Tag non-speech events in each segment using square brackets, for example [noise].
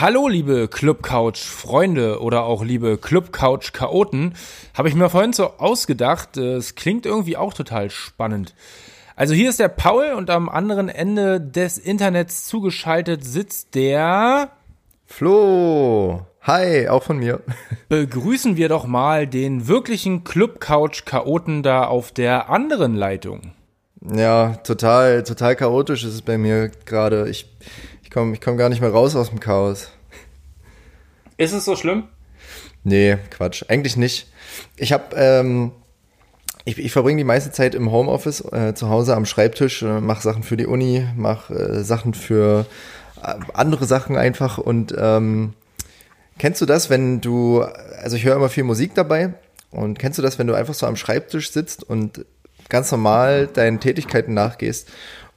Hallo, liebe Clubcouch-Freunde oder auch liebe Clubcouch-Chaoten. Habe ich mir vorhin so ausgedacht. äh, Es klingt irgendwie auch total spannend. Also hier ist der Paul und am anderen Ende des Internets zugeschaltet sitzt der. Flo, hi, auch von mir. [laughs] Begrüßen wir doch mal den wirklichen Clubcouch-Chaoten da auf der anderen Leitung. Ja, total, total chaotisch ist es bei mir gerade. Ich, ich komme ich komm gar nicht mehr raus aus dem Chaos. Ist es so schlimm? Nee, Quatsch, eigentlich nicht. Ich habe, ähm, ich, ich verbringe die meiste Zeit im Homeoffice, äh, zu Hause am Schreibtisch, äh, mache Sachen für die Uni, mache äh, Sachen für äh, andere Sachen einfach. Und ähm, kennst du das, wenn du, also ich höre immer viel Musik dabei. Und kennst du das, wenn du einfach so am Schreibtisch sitzt und ganz normal deinen Tätigkeiten nachgehst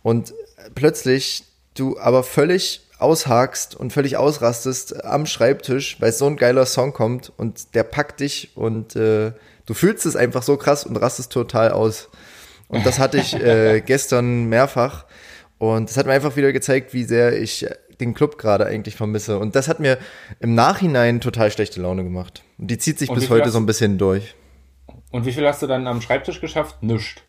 und plötzlich du aber völlig aushakst und völlig ausrastest am Schreibtisch, weil so ein geiler Song kommt und der packt dich und äh, du fühlst es einfach so krass und rastest total aus. Und das hatte ich äh, [laughs] gestern mehrfach und das hat mir einfach wieder gezeigt, wie sehr ich den Club gerade eigentlich vermisse. Und das hat mir im Nachhinein total schlechte Laune gemacht. Und die zieht sich Und bis heute hast- so ein bisschen durch. Und wie viel hast du dann am Schreibtisch geschafft? Nischt.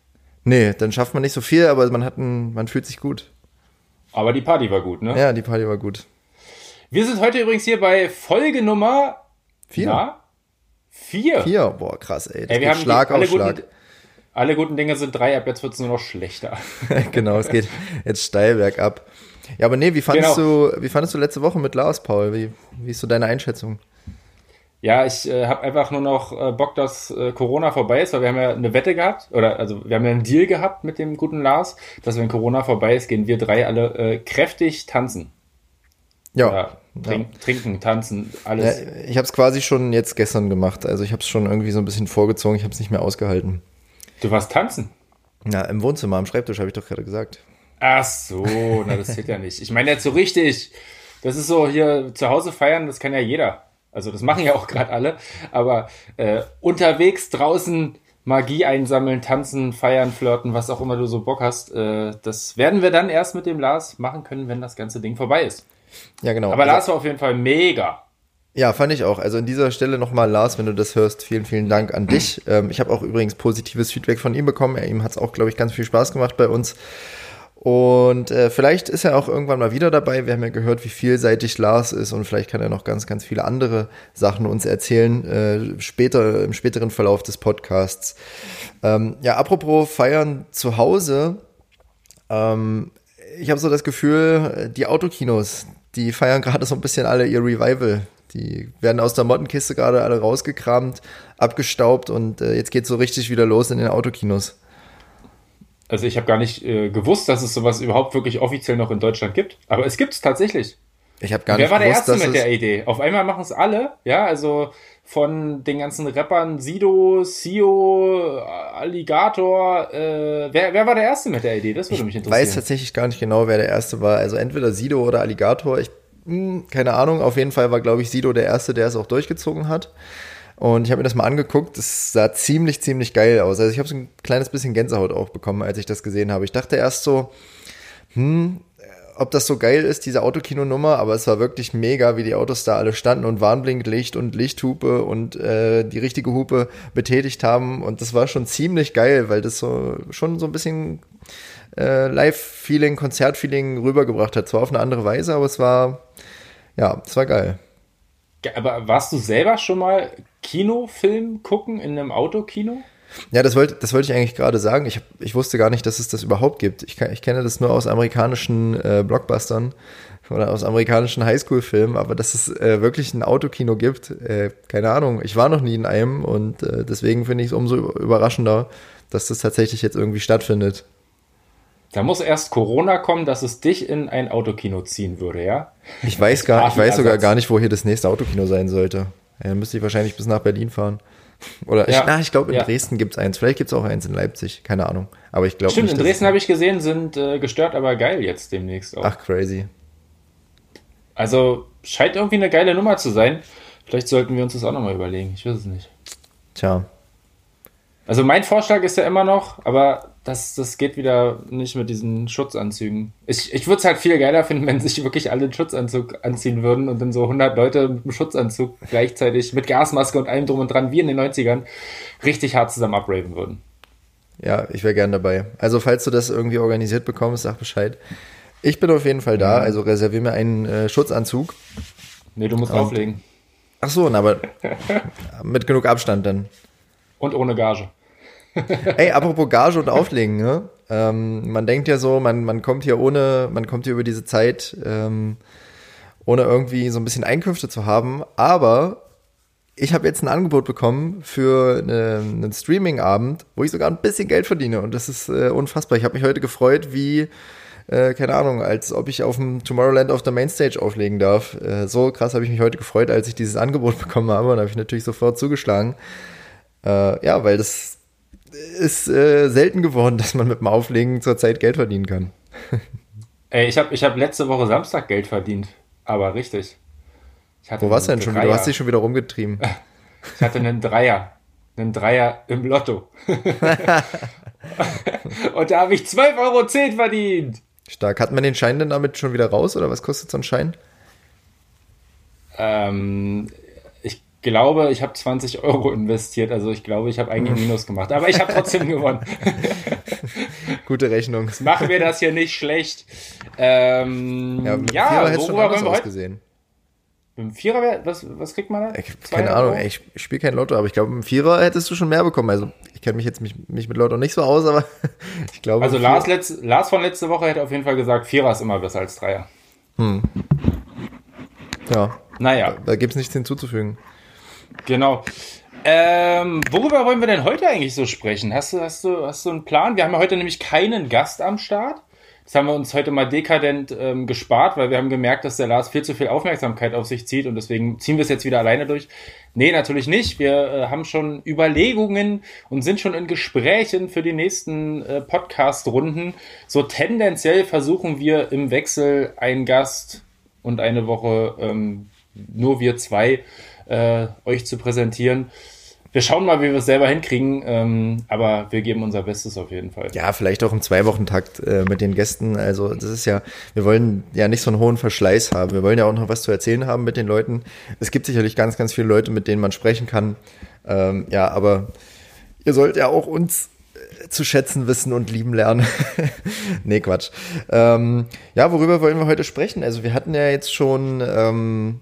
Nee, dann schafft man nicht so viel, aber man hat ein, man fühlt sich gut. Aber die Party war gut, ne? Ja, die Party war gut. Wir sind heute übrigens hier bei Folge Nummer Vier. Na? Vier. Vier, boah, krass, ey. Ey, wir haben Schlag die, auf Schlag. Guten, alle guten Dinge sind drei, ab jetzt wird es nur noch schlechter. [laughs] genau, es geht jetzt steil bergab. Ja, aber nee, wie fandest Genau. du, wie fandest du letzte Woche mit Lars, Paul? Wie, wie ist so deine Einschätzung? Ja, ich äh, habe einfach nur noch äh, Bock, dass äh, Corona vorbei ist, weil wir haben ja eine Wette gehabt, oder also wir haben ja einen Deal gehabt mit dem guten Lars, dass wenn Corona vorbei ist, gehen wir drei alle äh, kräftig tanzen. Ja, Oder trink, Trinken, tanzen, ja alles. ich habe es quasi schon jetzt gestern gemacht. Also ich habe es schon irgendwie so ein bisschen vorgezogen. Ich habe es nicht mehr ausgehalten. Du warst tanzen. Na, im Wohnzimmer, am Schreibtisch, habe ich doch gerade gesagt. Ach so, na das zählt ja nicht. Ich meine jetzt so richtig. Das ist so hier zu Hause feiern, das kann ja jeder. Also das machen ja auch gerade alle. Aber äh, unterwegs draußen Magie einsammeln, tanzen, feiern, flirten, was auch immer du so Bock hast, äh, das werden wir dann erst mit dem Lars machen können, wenn das ganze Ding vorbei ist. Ja, genau. Aber Also- Lars war auf jeden Fall mega. Ja, fand ich auch. Also an dieser Stelle nochmal, Lars, wenn du das hörst, vielen, vielen Dank an dich. Ähm, ich habe auch übrigens positives Feedback von ihm bekommen. Er, ihm hat es auch, glaube ich, ganz viel Spaß gemacht bei uns. Und äh, vielleicht ist er auch irgendwann mal wieder dabei. Wir haben ja gehört, wie vielseitig Lars ist und vielleicht kann er noch ganz, ganz viele andere Sachen uns erzählen, äh, später, im späteren Verlauf des Podcasts. Ähm, ja, apropos Feiern zu Hause. Ähm, ich habe so das Gefühl, die Autokinos, die feiern gerade so ein bisschen alle ihr Revival. Die werden aus der Mottenkiste gerade alle rausgekramt, abgestaubt und äh, jetzt geht so richtig wieder los in den Autokinos. Also ich habe gar nicht äh, gewusst, dass es sowas überhaupt wirklich offiziell noch in Deutschland gibt. Aber es gibt es tatsächlich. Ich habe gar Wer nicht war der gewusst, Erste mit der Idee? Auf einmal machen es alle, ja, also von den ganzen Rappern Sido, Sio, Alligator, äh, wer, wer war der Erste mit der Idee? Das würde mich Ich interessieren. weiß tatsächlich gar nicht genau, wer der Erste war. Also entweder Sido oder Alligator. Ich, hm, keine Ahnung. Auf jeden Fall war, glaube ich, Sido der Erste, der es auch durchgezogen hat. Und ich habe mir das mal angeguckt. Das sah ziemlich, ziemlich geil aus. Also ich habe so ein kleines bisschen Gänsehaut auch bekommen, als ich das gesehen habe. Ich dachte erst so, hm, ob das so geil ist, diese Autokino-Nummer, aber es war wirklich mega, wie die Autos da alle standen und Warnblinklicht und Lichthupe und äh, die richtige Hupe betätigt haben. Und das war schon ziemlich geil, weil das so schon so ein bisschen äh, Live-Feeling, Konzert-Feeling rübergebracht hat. Zwar auf eine andere Weise, aber es war, ja, es war geil. Aber warst du selber schon mal Kinofilm gucken in einem Autokino? Ja, das wollte, das wollte ich eigentlich gerade sagen. Ich, hab, ich wusste gar nicht, dass es das überhaupt gibt. Ich, ich kenne das nur aus amerikanischen äh, Blockbustern oder aus amerikanischen Highschool-Filmen, aber dass es äh, wirklich ein Autokino gibt, äh, keine Ahnung. Ich war noch nie in einem und äh, deswegen finde ich es umso überraschender, dass das tatsächlich jetzt irgendwie stattfindet. Da muss erst Corona kommen, dass es dich in ein Autokino ziehen würde, ja? Ich weiß gar, ich weiß sogar gar nicht, wo hier das nächste Autokino sein sollte. Ja, dann müsste ich wahrscheinlich bis nach Berlin fahren. [laughs] Oder ich, Ja. na, ich glaube, in Ja. Dresden gibt's eins. Vielleicht gibt's auch eins in Leipzig. Keine Ahnung. Aber ich glaube Stimmt, nicht. in Dresden habe ich gesehen, sind äh, gestört, aber geil jetzt demnächst auch. Ach, crazy. Also scheint irgendwie eine geile Nummer zu sein. Vielleicht sollten wir uns das auch nochmal überlegen. Ich weiß es nicht. Tja. Also mein Vorschlag ist ja immer noch, aber das, das geht wieder nicht mit diesen Schutzanzügen. Ich, ich würde es halt viel geiler finden, wenn sich wirklich alle einen Schutzanzug anziehen würden und dann so 100 Leute mit einem Schutzanzug gleichzeitig mit Gasmaske und allem drum und dran, wie in den 90ern, richtig hart zusammen abraven würden. Ja, ich wäre gern dabei. Also falls du das irgendwie organisiert bekommst, sag Bescheid. Ich bin auf jeden Fall da, also reservier mir einen äh, Schutzanzug. Nee, du musst und, auflegen. Ach so, na, aber [laughs] mit genug Abstand dann. Und ohne Gage. Ey, apropos Gage und Auflegen, ne? Ähm, man denkt ja so, man, man kommt hier ohne, man kommt hier über diese Zeit, ähm, ohne irgendwie so ein bisschen Einkünfte zu haben, aber ich habe jetzt ein Angebot bekommen für eine, einen Streaming-Abend, wo ich sogar ein bisschen Geld verdiene und das ist äh, unfassbar. Ich habe mich heute gefreut, wie äh, keine Ahnung, als ob ich auf dem Tomorrowland auf der Mainstage auflegen darf. Äh, so krass habe ich mich heute gefreut, als ich dieses Angebot [laughs] bekommen habe und habe ich natürlich sofort zugeschlagen. Äh, ja, weil das ist äh, selten geworden, [laughs] dass man mit dem Auflegen zurzeit Geld verdienen kann. [laughs] Ey, ich habe ich hab letzte Woche Samstag Geld verdient, aber richtig. Wo warst du denn schon wieder? Du hast dich schon wieder rumgetrieben. [laughs] ich hatte einen Dreier. Einen Dreier im Lotto. Und da habe ich 12,10 Euro verdient. Stark. Hat man den Schein denn damit schon wieder raus oder was kostet so ein Schein? Ähm, glaube, ich habe 20 Euro investiert. Also ich glaube, ich habe eigentlich [laughs] Minus gemacht. Aber ich habe trotzdem gewonnen. [laughs] Gute Rechnung. [laughs] Machen wir das hier nicht schlecht. Ähm, ja, ja worüber wollen wir heute? Ausgesehen. Mit dem Vierer, was, was kriegt man da? Ich, keine Euro? Ahnung, ey, ich spiele kein Lotto, aber ich glaube, mit dem Vierer hättest du schon mehr bekommen. Also, ich kenne mich jetzt mich, mich mit Lotto nicht so aus, aber ich glaube. Also, Lars, letz, Lars von letzte Woche hätte auf jeden Fall gesagt, Vierer ist immer besser als Dreier. Hm. Ja. Naja. Da, da gibt es nichts hinzuzufügen. Genau. Ähm, worüber wollen wir denn heute eigentlich so sprechen? Hast du, hast, du, hast du einen Plan? Wir haben ja heute nämlich keinen Gast am Start. Das haben wir uns heute mal dekadent ähm, gespart, weil wir haben gemerkt, dass der Lars viel zu viel Aufmerksamkeit auf sich zieht und deswegen ziehen wir es jetzt wieder alleine durch. Nee, natürlich nicht. Wir äh, haben schon Überlegungen und sind schon in Gesprächen für die nächsten äh, Podcast-Runden. So tendenziell versuchen wir im Wechsel einen Gast und eine Woche ähm, nur wir zwei äh, euch zu präsentieren wir schauen mal, wie wir es selber hinkriegen, ähm, aber wir geben unser Bestes auf jeden Fall. Ja, vielleicht auch im Zwei-Wochen-Takt äh, mit den Gästen. Also das ist ja, wir wollen ja nicht so einen hohen Verschleiß haben. Wir wollen ja auch noch was zu erzählen haben mit den Leuten. Es gibt sicherlich ganz, ganz viele Leute, mit denen man sprechen kann. Ähm, ja, aber ihr sollt ja auch uns äh, zu schätzen wissen und lieben lernen. [laughs] nee, Quatsch. Ähm, ja, worüber wollen wir heute sprechen? Also wir hatten ja jetzt schon ähm,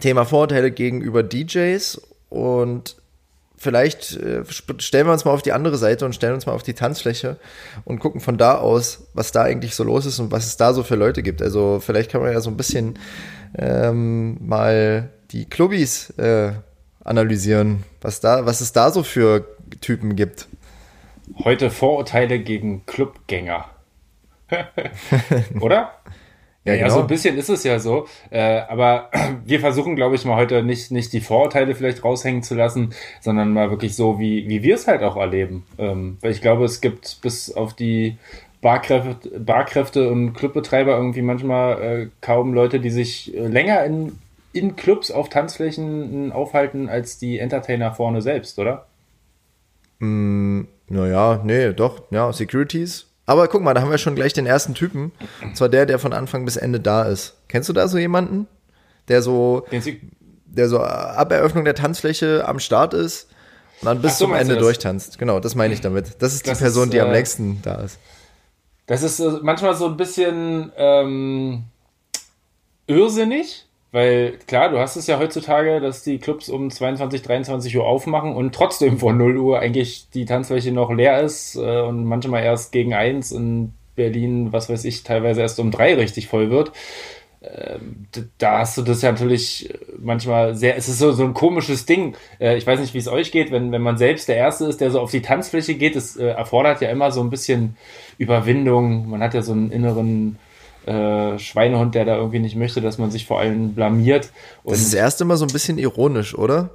Thema Vorteile gegenüber DJs und vielleicht äh, stellen wir uns mal auf die andere Seite und stellen uns mal auf die Tanzfläche und gucken von da aus, was da eigentlich so los ist und was es da so für Leute gibt. Also vielleicht kann man ja so ein bisschen ähm, mal die Clubbis äh, analysieren, was da, was es da so für Typen gibt. Heute Vorurteile gegen Clubgänger. [laughs] Oder? Ja, ja, genau. so ein bisschen ist es ja so. Äh, aber [clears throat] wir versuchen, glaube ich, mal heute nicht, nicht die Vorurteile vielleicht raushängen zu lassen, sondern mal wirklich so, wie, wie wir es halt auch erleben. Ähm, weil ich glaube, es gibt bis auf die Barkräfte, Barkräfte und Clubbetreiber irgendwie manchmal äh, kaum Leute, die sich äh, länger in, in Clubs auf Tanzflächen aufhalten als die Entertainer vorne selbst, oder? Mm, naja, nee, doch, ja, Securities aber guck mal, da haben wir schon gleich den ersten Typen. Und zwar der, der von Anfang bis Ende da ist. Kennst du da so jemanden? Der so, der so ab Eröffnung der Tanzfläche am Start ist und dann bis so, zum Ende durchtanzt. Genau, das meine ich damit. Das ist das die Person, ist, die am äh, längsten da ist. Das ist äh, manchmal so ein bisschen ähm, irrsinnig, weil klar, du hast es ja heutzutage, dass die Clubs um 22, 23 Uhr aufmachen und trotzdem vor 0 Uhr eigentlich die Tanzfläche noch leer ist äh, und manchmal erst gegen 1 in Berlin, was weiß ich, teilweise erst um 3 richtig voll wird. Ähm, da hast du das ja natürlich manchmal sehr, es ist so, so ein komisches Ding. Äh, ich weiß nicht, wie es euch geht, wenn, wenn man selbst der Erste ist, der so auf die Tanzfläche geht. Es äh, erfordert ja immer so ein bisschen Überwindung. Man hat ja so einen inneren äh, Schweinehund, der da irgendwie nicht möchte, dass man sich vor allem blamiert. Und das ist erst immer so ein bisschen ironisch, oder?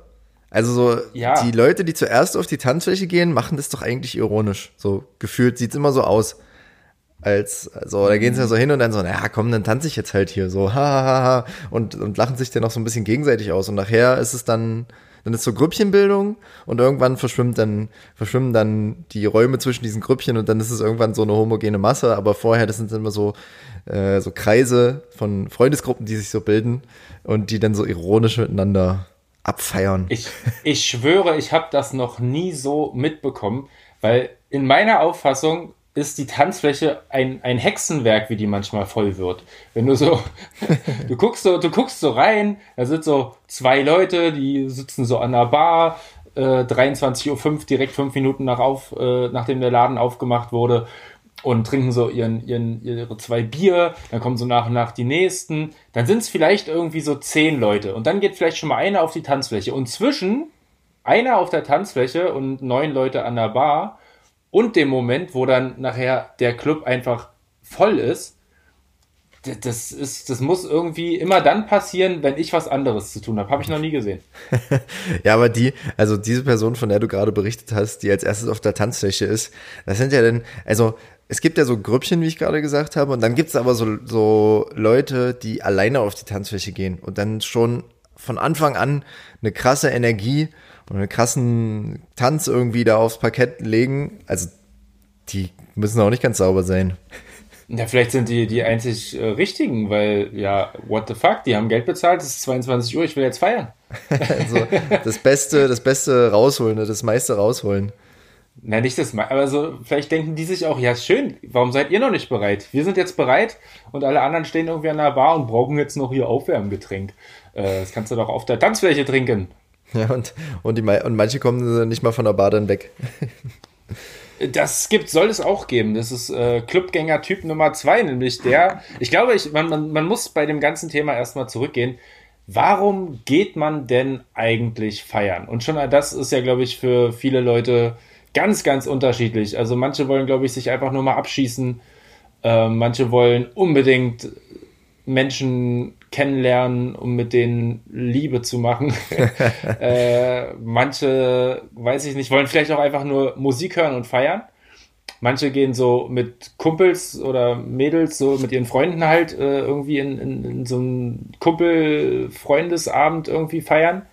Also so, ja. die Leute, die zuerst auf die Tanzfläche gehen, machen das doch eigentlich ironisch. So gefühlt sieht's immer so aus. Als, so, da gehen sie ja so hin und dann so, naja, komm, dann tanze ich jetzt halt hier so, ha, ha, ha, und, und lachen sich dann noch so ein bisschen gegenseitig aus. Und nachher ist es dann, dann ist so Grüppchenbildung und irgendwann verschwimmt dann, verschwimmen dann die Räume zwischen diesen Grüppchen und dann ist es irgendwann so eine homogene Masse, aber vorher, das sind immer so, äh, so Kreise von Freundesgruppen, die sich so bilden und die dann so ironisch miteinander abfeiern. Ich, ich schwöre, ich habe das noch nie so mitbekommen, weil in meiner Auffassung ist die Tanzfläche ein, ein Hexenwerk, wie die manchmal voll wird. Wenn du so, [laughs] du guckst so, du guckst so rein, da sind so zwei Leute, die sitzen so an der Bar, äh, 23.05 Uhr, direkt fünf Minuten nach auf, äh, nachdem der Laden aufgemacht wurde und trinken so ihren, ihren, ihre zwei Bier, dann kommen so nach und nach die nächsten, dann sind es vielleicht irgendwie so zehn Leute und dann geht vielleicht schon mal einer auf die Tanzfläche und zwischen einer auf der Tanzfläche und neun Leute an der Bar und dem Moment, wo dann nachher der Club einfach voll ist, das ist, das muss irgendwie immer dann passieren, wenn ich was anderes zu tun habe. Habe ich noch nie gesehen. [laughs] ja, aber die, also diese Person, von der du gerade berichtet hast, die als erstes auf der Tanzfläche ist, das sind ja dann, also es gibt ja so Grüppchen, wie ich gerade gesagt habe, und dann gibt es aber so, so Leute, die alleine auf die Tanzfläche gehen und dann schon von Anfang an eine krasse Energie und einen krassen Tanz irgendwie da aufs Parkett legen. Also die müssen auch nicht ganz sauber sein. Ja, vielleicht sind die die einzig äh, richtigen, weil ja, what the fuck, die haben Geld bezahlt, es ist 22 Uhr, ich will jetzt feiern. [laughs] also das Beste, das Beste rausholen, ne, das meiste rausholen. Na, nicht das, aber so, vielleicht denken die sich auch, ja, schön, warum seid ihr noch nicht bereit? Wir sind jetzt bereit und alle anderen stehen irgendwie an der Bar und brauchen jetzt noch ihr Aufwärmgetränk. Äh, das kannst du doch auf der Tanzfläche trinken. Ja, und, und, die, und manche kommen nicht mal von der Bar dann weg. [laughs] Das gibt, soll es auch geben. Das ist äh, Clubgänger-Typ Nummer zwei, nämlich der. Ich glaube, ich, man, man, man muss bei dem ganzen Thema erstmal zurückgehen. Warum geht man denn eigentlich feiern? Und schon das ist ja, glaube ich, für viele Leute ganz, ganz unterschiedlich. Also manche wollen, glaube ich, sich einfach nur mal abschießen. Äh, manche wollen unbedingt Menschen kennenlernen, um mit denen Liebe zu machen. [laughs] äh, manche, weiß ich nicht, wollen vielleicht auch einfach nur Musik hören und feiern. Manche gehen so mit Kumpels oder Mädels, so mit ihren Freunden halt äh, irgendwie in, in, in so einen Kumpel-Freundesabend irgendwie feiern.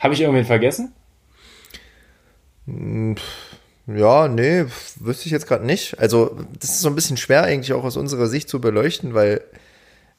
Habe ich irgendwen vergessen? Hm, ja, nee, wüsste ich jetzt gerade nicht. Also, das ist so ein bisschen schwer eigentlich auch aus unserer Sicht zu beleuchten, weil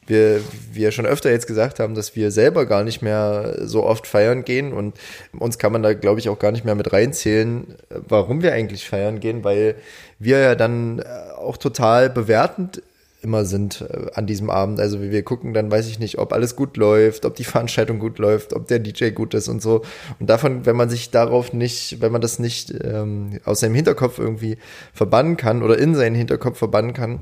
wir, wir schon öfter jetzt gesagt haben, dass wir selber gar nicht mehr so oft feiern gehen und uns kann man da, glaube ich, auch gar nicht mehr mit reinzählen, warum wir eigentlich feiern gehen, weil wir ja dann äh, auch total bewertend immer sind äh, an diesem Abend. Also wir gucken dann, weiß ich nicht, ob alles gut läuft, ob die [laughs] Veranstaltung gut läuft, ob der DJ gut ist und so. Und davon, wenn man sich darauf nicht, wenn man das nicht ähm, aus seinem Hinterkopf irgendwie verbannen kann oder in seinen Hinterkopf verbannen kann,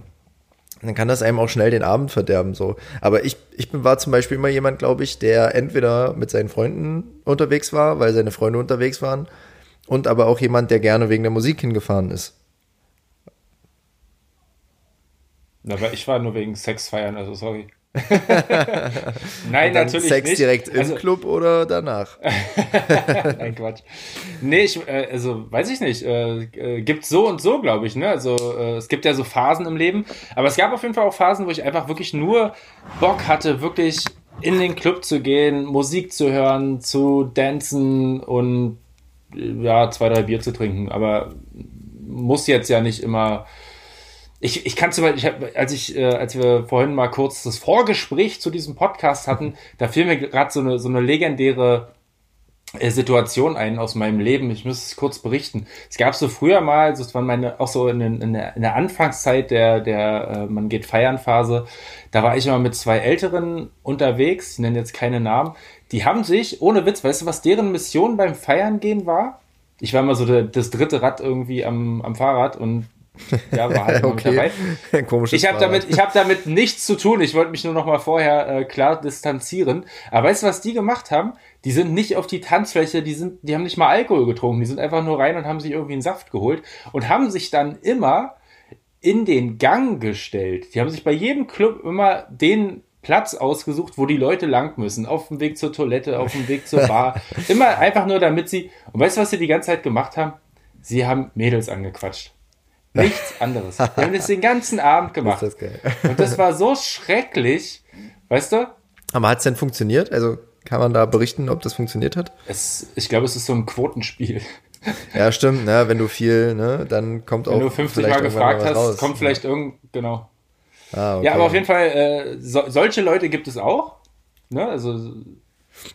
dann kann das einem auch schnell den Abend verderben. So. Aber ich, ich bin, war zum Beispiel immer jemand, glaube ich, der entweder mit seinen Freunden unterwegs war, weil seine Freunde unterwegs waren, und aber auch jemand, der gerne wegen der Musik hingefahren ist. Aber ich war nur wegen Sex feiern, also sorry. [laughs] Nein, natürlich Sex nicht. direkt im also, Club oder danach? [laughs] Nein, Quatsch. Nee, ich, äh, also weiß ich nicht. Äh, äh, gibt so und so, glaube ich. Ne? Also äh, es gibt ja so Phasen im Leben. Aber es gab auf jeden Fall auch Phasen, wo ich einfach wirklich nur Bock hatte, wirklich in den Club zu gehen, Musik zu hören, zu dancen und äh, ja, zwei, drei Bier zu trinken. Aber muss jetzt ja nicht immer ich, ich kann zum Beispiel, ich hab, als ich, äh, als wir vorhin mal kurz das Vorgespräch zu diesem Podcast hatten, [laughs] da fiel mir gerade so eine, so eine legendäre äh, Situation ein aus meinem Leben. Ich muss es kurz berichten. Es gab so früher mal, das war meine, auch so in, in, der, in der Anfangszeit der, der äh, man geht feiern Phase, da war ich immer mit zwei Älteren unterwegs, ich nenne jetzt keine Namen, die haben sich, ohne Witz, weißt du, was deren Mission beim Feiern gehen war? Ich war immer so der, das dritte Rad irgendwie am, am Fahrrad und ja, war halt [laughs] okay. dabei. Komisches ich habe damit, ich habe damit nichts zu tun. Ich wollte mich nur noch mal vorher äh, klar distanzieren. Aber weißt du, was die gemacht haben? Die sind nicht auf die Tanzfläche, die sind, die haben nicht mal Alkohol getrunken. Die sind einfach nur rein und haben sich irgendwie einen Saft geholt und haben sich dann immer in den Gang gestellt. Die haben sich bei jedem Club immer den Platz ausgesucht, wo die Leute lang müssen. Auf dem Weg zur Toilette, auf dem Weg zur Bar. [laughs] immer einfach nur, damit sie. Und weißt du, was sie die ganze Zeit gemacht haben? Sie haben Mädels angequatscht. Nichts anderes. [laughs] Wir haben das den ganzen Abend gemacht. Das [laughs] Und das war so schrecklich, weißt du? Aber hat es denn funktioniert? Also Kann man da berichten, ob das funktioniert hat? Es, ich glaube, es ist so ein Quotenspiel. [laughs] Ja, stimmt, ne? wenn du viel, ne, dann kommt wenn auch. Wenn du 50 Mal gefragt hast, raus. kommt vielleicht irgend, genau. Ah, okay. Ja, aber auf jeden Fall, äh, so, solche Leute gibt es auch. Ne? Also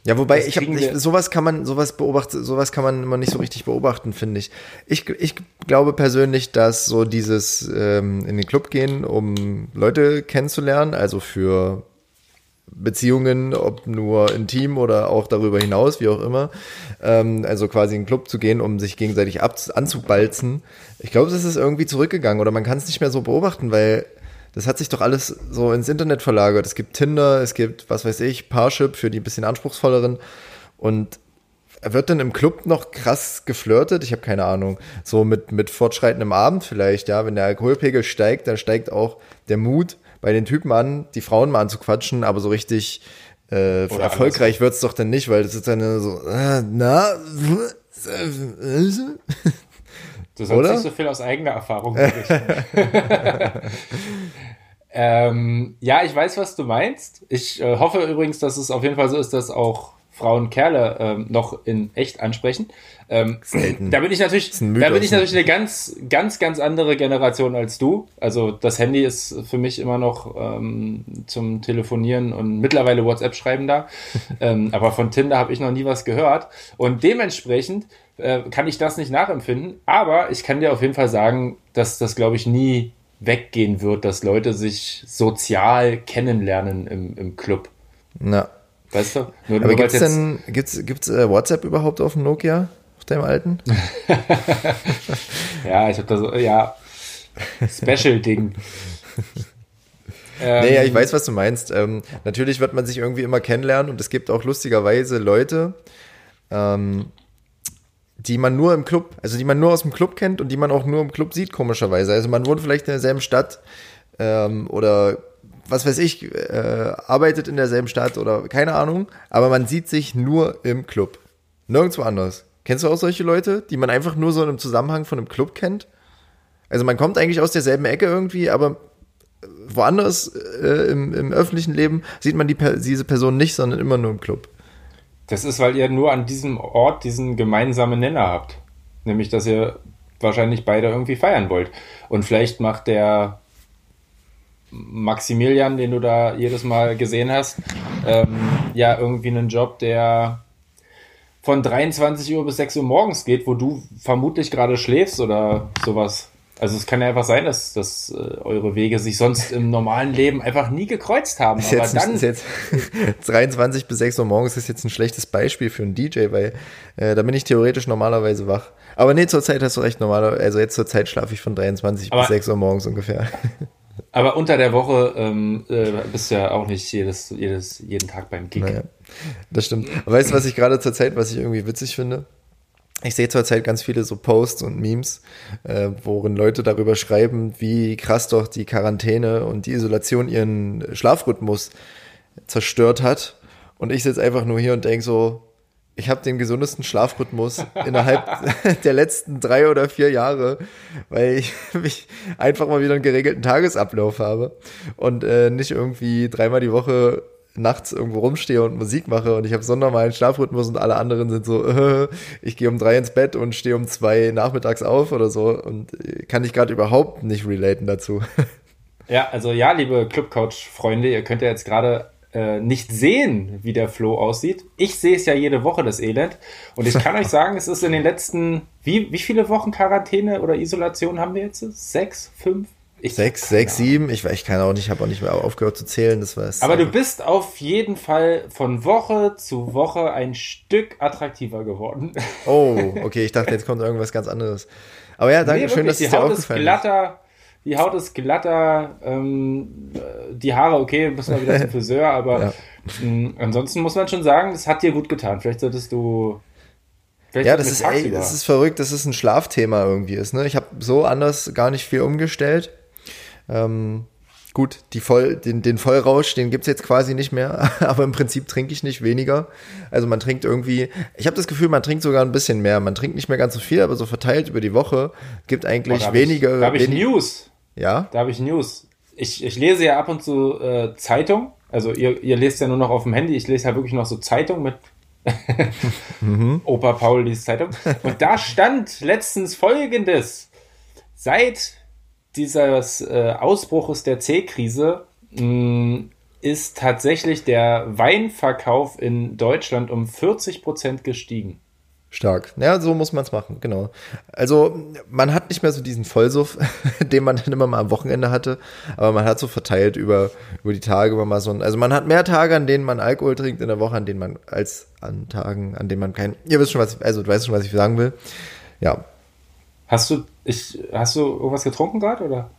ja, wobei ich habe sowas kann man sowas beobachten, sowas kann man immer nicht so richtig beobachten, finde ich. Ich ich glaube persönlich, dass so dieses ähm, in den Club gehen, um Leute kennenzulernen, also für Beziehungen, ob nur intim oder auch darüber hinaus, wie auch immer, ähm, also quasi in den Club zu gehen, um sich gegenseitig ab anzubalzen. Ich glaube, das ist irgendwie zurückgegangen oder man kann es nicht mehr so beobachten, weil das hat sich doch alles so ins Internet verlagert. Es gibt Tinder, es gibt, was weiß ich, Parship für die bisschen anspruchsvolleren. Und wird dann im Club noch krass geflirtet? Ich habe keine Ahnung. So mit, mit fortschreitendem Abend vielleicht, ja. Wenn der Alkoholpegel steigt, dann steigt auch der Mut bei den Typen an, die Frauen mal anzuquatschen, aber so richtig äh, erfolgreich wird es doch dann nicht, weil das ist dann so, äh, na, [laughs] Du sollst nicht so viel aus eigener Erfahrung berichten. [laughs] ähm, ja, ich weiß, was du meinst. Ich äh, hoffe übrigens, dass es auf jeden Fall so ist, dass auch Frauen Kerle ähm, noch in echt ansprechen. Ähm, da bin ich natürlich, da bin ich natürlich eine ganz, ganz, ganz andere Generation als du. Also das Handy ist für mich immer noch ähm, zum Telefonieren und mittlerweile WhatsApp schreiben da. [laughs] ähm, aber von Tinder habe ich noch nie was gehört. Und dementsprechend äh, kann ich das nicht nachempfinden. Aber ich kann dir auf jeden Fall sagen, dass das, glaube ich, nie weggehen wird, dass Leute sich sozial kennenlernen im, im Club. Na. Weißt du? Nur, Aber gibt es denn gibt's, gibt's, äh, WhatsApp überhaupt auf dem Nokia, auf dem alten? [laughs] ja, ich habe da so, ja, Special-Ding. ähm, [laughs] naja, ich weiß, was du meinst. Ähm, natürlich wird man sich irgendwie immer kennenlernen und es gibt auch lustigerweise Leute, ähm, die man nur im Club, also die man nur aus dem Club kennt und die man auch nur im Club sieht, komischerweise. Also man wohnt vielleicht in derselben Stadt ähm, oder was weiß ich, äh, arbeitet in derselben Stadt oder keine Ahnung, aber man sieht sich nur im Club. Nirgendwo anders. Kennst du auch solche Leute, die man einfach nur so in einem Zusammenhang von einem Club kennt? Also man kommt eigentlich aus derselben Ecke irgendwie, aber woanders äh, im, im öffentlichen Leben sieht man die, diese Person nicht, sondern immer nur im Club. Das ist, weil ihr nur an diesem Ort diesen gemeinsamen Nenner habt. Nämlich, dass ihr wahrscheinlich beide irgendwie feiern wollt. Und vielleicht macht der Maximilian, den du da jedes Mal gesehen hast, ähm, ja irgendwie einen Job, der von 23 Uhr bis 6 Uhr morgens geht, wo du vermutlich gerade schläfst oder sowas. Also es kann ja einfach sein, dass, dass äh, eure Wege sich sonst im normalen Leben einfach nie gekreuzt haben. Ist aber dann. Ist jetzt [laughs] 23 bis 6 Uhr morgens ist jetzt ein schlechtes Beispiel für einen DJ, weil äh, da bin ich theoretisch normalerweise wach. Aber nee, zur Zeit hast du recht, normaler, also jetzt zur Zeit schlafe ich von 23 aber, bis 6 Uhr morgens ungefähr. [laughs] Aber unter der Woche ähm, äh, bist du ja auch nicht jedes, jedes, jeden Tag beim Gig. Naja, das stimmt. weißt du, was ich gerade zur Zeit, was ich irgendwie witzig finde? Ich sehe zurzeit ganz viele so Posts und Memes, äh, worin Leute darüber schreiben, wie krass doch die Quarantäne und die Isolation ihren Schlafrhythmus zerstört hat. Und ich sitze einfach nur hier und denke so, ich habe den gesundesten Schlafrhythmus innerhalb [laughs] der letzten drei oder vier Jahre, weil ich [laughs] mich einfach mal wieder einen geregelten Tagesablauf habe und äh, nicht irgendwie dreimal die Woche nachts irgendwo rumstehe und Musik mache und ich habe so einen normalen Schlafrhythmus und alle anderen sind so, äh, [laughs] ich gehe um drei ins Bett und stehe um zwei nachmittags auf oder so und kann ich gerade überhaupt nicht relaten dazu. Ja, also ja, liebe Clubcoach-Freunde, ihr könnt ja jetzt gerade äh, nicht sehen, wie der Flo aussieht. Ich sehe es ja jede Woche, das Elend. Und ich kann euch [laughs] sagen, es ist in den letzten, wie, wie viele Wochen Quarantäne oder Isolation haben wir jetzt? Sechs, fünf? Ich sechs, sechs, sieben. Ich, ich kann auch nicht, ich habe auch nicht mehr aufgehört zu zählen. Das war's. Aber du bist auf jeden Fall von Woche zu Woche ein Stück attraktiver geworden. Oh, [laughs] okay. Ich dachte, jetzt kommt irgendwas ganz anderes. Aber ja, danke nee, schön, dass es dir aufgefallen ist. glatter, die Haut ist glatter, ähm, die Haare, okay, müssen wir wieder zum [laughs] Friseur, aber ja. mh, mm, ansonsten muss man schon sagen, das hat dir gut getan. Vielleicht solltest du Vielleicht ja, das ist, ey, das ist verrückt, dass es ein Schlafthema irgendwie ist. Ne? Ich habe so anders gar nicht viel umgestellt. Ähm, gut, die Voll, den, den Vollrausch, den gibt's jetzt quasi nicht mehr, [laughs] aber im Prinzip trinke ich nicht weniger. Also man trinkt irgendwie, ich habe das Gefühl, man trinkt sogar ein bisschen mehr. Man trinkt nicht mehr ganz so viel, aber so verteilt über die Woche gibt eigentlich oh, weniger. da habe ich wenig News. Ja? Da habe ich News. Ich, ich lese ja ab und zu äh, Zeitung Also ihr, ihr lest ja nur noch auf dem Handy, ich lese ja wirklich noch so Zeitung mit [laughs] mhm. Opa Paul liest Zeitung. Und da stand letztens folgendes. Seit dieses äh, Ausbruches der C-Krise mm, ist tatsächlich der Weinverkauf in Deutschland um 40 Prozent gestiegen. Stark. Ja, so muss man es machen, genau. Also man hat nicht mehr so diesen Vollsuff, [laughs] den man dann immer mal am Wochenende hatte, aber man hat so verteilt über, über die Tage immer mal so ein, also man hat mehr Tage, an denen man Alkohol trinkt in der Woche, an denen man, als an Tagen, an denen man kein, ihr wisst schon, was, also du weißt schon, was ich sagen will. Ja. Hast du, ich, hast du irgendwas getrunken gerade, oder?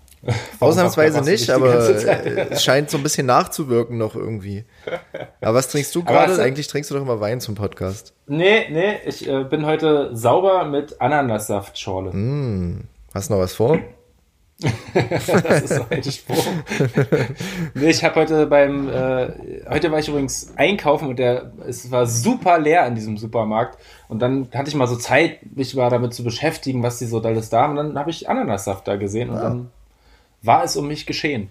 Ausnahmsweise nicht, aber [laughs] es scheint so ein bisschen nachzuwirken noch irgendwie. Aber was trinkst du gerade? Eigentlich trinkst du doch immer Wein zum Podcast. Nee, nee, ich äh, bin heute sauber mit Ananassaftschorle. Mm, hast du noch was vor? [laughs] das ist so ein Spruch. nee, ich habe heute beim, äh, heute war ich übrigens einkaufen und der, es war super leer in diesem Supermarkt. Und dann hatte ich mal so Zeit, mich mal damit zu beschäftigen, was die so alles da haben. Und dann habe ich Ananassaft da gesehen und ah. dann war es um mich geschehen.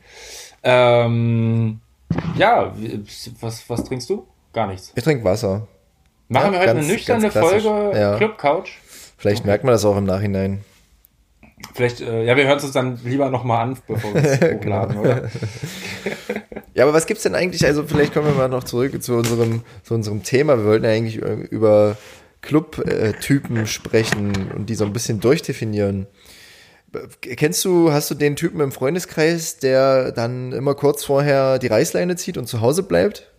Ähm, ja, was, was trinkst du? Gar nichts. Ich trinke Wasser. Machen ja, wir heute ganz, eine nüchterne Folge ja. Club Couch? Vielleicht okay. merkt man das auch im Nachhinein. Vielleicht, äh, ja, wir hören es uns dann lieber nochmal an, bevor wir es [laughs] hochladen, genau. oder? [laughs] ja, aber was gibt es denn eigentlich? Also, vielleicht kommen wir mal noch zurück zu unserem, zu unserem Thema. Wir wollten ja eigentlich über Club-Typen sprechen und die so ein bisschen durchdefinieren. Kennst du, hast du den Typen im Freundeskreis, der dann immer kurz vorher die Reißleine zieht und zu Hause bleibt?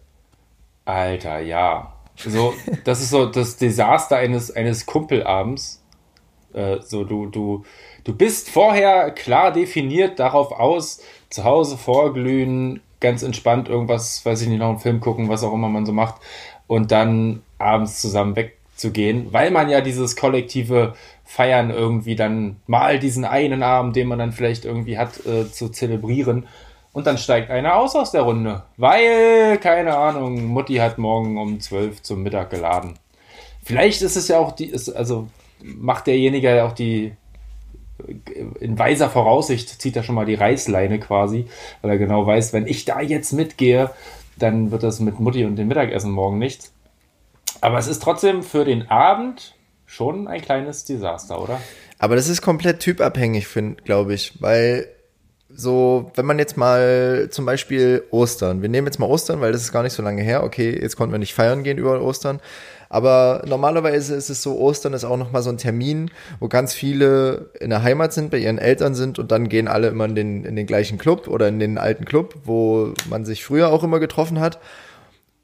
Alter, ja. So, das ist so das Desaster eines, eines Kumpelabends. Äh, so, du, du, du bist vorher klar definiert darauf aus, zu Hause vorglühen, ganz entspannt irgendwas, weiß ich nicht, noch einen Film gucken, was auch immer man so macht, und dann abends zusammen wegzugehen, weil man ja dieses kollektive Feiern irgendwie dann mal diesen einen Abend, den man dann vielleicht irgendwie hat, äh, zu zelebrieren. Und dann steigt einer aus aus der Runde, weil, keine Ahnung, Mutti hat morgen um 12 zum Mittag geladen. Vielleicht ist es ja auch die, ist, also macht derjenige ja auch die, in weiser Voraussicht zieht er schon mal die Reißleine quasi, weil er genau weiß, wenn ich da jetzt mitgehe, dann wird das mit Mutti und dem Mittagessen morgen nichts. Aber es ist trotzdem für den Abend schon ein kleines Desaster, oder? Aber das ist komplett typabhängig, glaube ich, weil so, wenn man jetzt mal zum Beispiel Ostern, wir nehmen jetzt mal Ostern, weil das ist gar nicht so lange her, okay, jetzt konnten wir nicht feiern gehen über Ostern, aber normalerweise ist es so, Ostern ist auch nochmal so ein Termin, wo ganz viele in der Heimat sind, bei ihren Eltern sind und dann gehen alle immer in den, in den gleichen Club oder in den alten Club, wo man sich früher auch immer getroffen hat.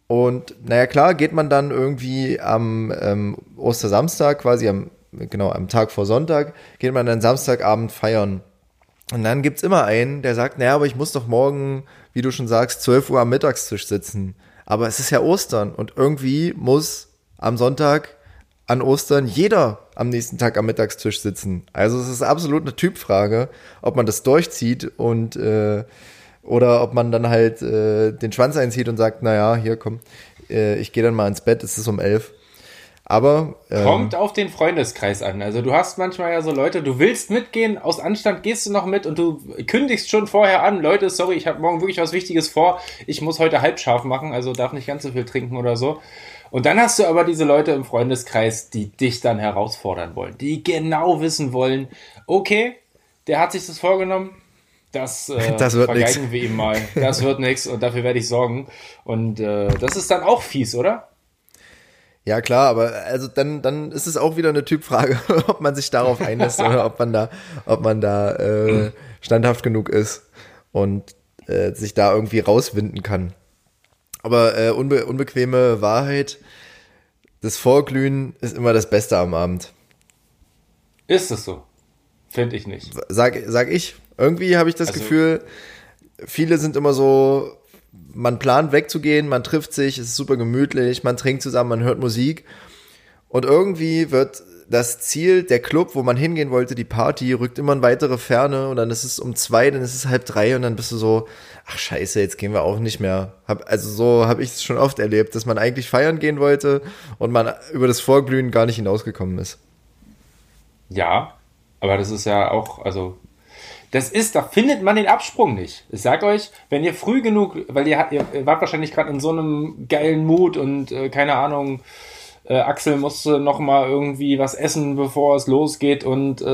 Und naja, klar, geht man dann irgendwie am ähm, Ostersamstag, quasi am, genau, am Tag vor Sonntag, geht man dann Samstagabend feiern. Und dann gibt's immer einen, der sagt, naja, aber ich muss doch morgen, wie du schon sagst, 12 Uhr am Mittagstisch sitzen. Aber es ist ja Ostern und irgendwie muss am Sonntag an Ostern jeder am nächsten Tag am Mittagstisch sitzen. Also es ist absolut eine Typfrage, ob man das durchzieht und äh, oder ob man dann halt äh, den Schwanz einzieht und sagt, naja, hier komm, äh, ich gehe dann mal ins Bett, es ist um elf. Aber ähm, kommt auf den Freundeskreis an. Also du hast manchmal ja so Leute, du willst mitgehen, aus Anstand gehst du noch mit und du kündigst schon vorher an, Leute, sorry, ich habe morgen wirklich was Wichtiges vor, ich muss heute halbscharf machen, also darf nicht ganz so viel trinken oder so. Und dann hast du aber diese Leute im Freundeskreis, die dich dann herausfordern wollen, die genau wissen wollen, okay, der hat sich das vorgenommen, das, äh, [laughs] das wird vergeigen nix. wir ihm mal. Das wird nichts und dafür werde ich sorgen. Und äh, das ist dann auch fies, oder? Ja, klar, aber also dann, dann ist es auch wieder eine Typfrage, [laughs] ob man sich darauf einlässt oder ob man da, ob man da äh, standhaft genug ist und äh, sich da irgendwie rauswinden kann. Aber äh, unbe unbequeme Wahrheit, das Vorglühen ist immer das Beste am Abend. Ist es so? Finde ich nicht. Sag, sag ich. Irgendwie habe ich das also, Gefühl, viele sind immer so, man plant wegzugehen, man trifft sich, es ist super gemütlich, man trinkt zusammen, man hört Musik. Und irgendwie wird das Ziel, der Club, wo man hingehen wollte, die Party, rückt immer in weitere Ferne und dann ist es um zwei, dann ist es halb drei und dann bist du so, ach scheiße, jetzt gehen wir auch nicht mehr. Hab, also so habe ich es schon oft erlebt, dass man eigentlich feiern gehen wollte und man über das Vorglühen gar nicht hinausgekommen ist. Ja, aber das ist ja auch, also Das ist, da findet man den Absprung nicht. Ich sag euch, wenn ihr früh genug, weil ihr, ihr wart wahrscheinlich gerade in so einem geilen Mut und äh, keine Ahnung, äh, Axel musste noch mal irgendwie was essen, bevor es losgeht und äh,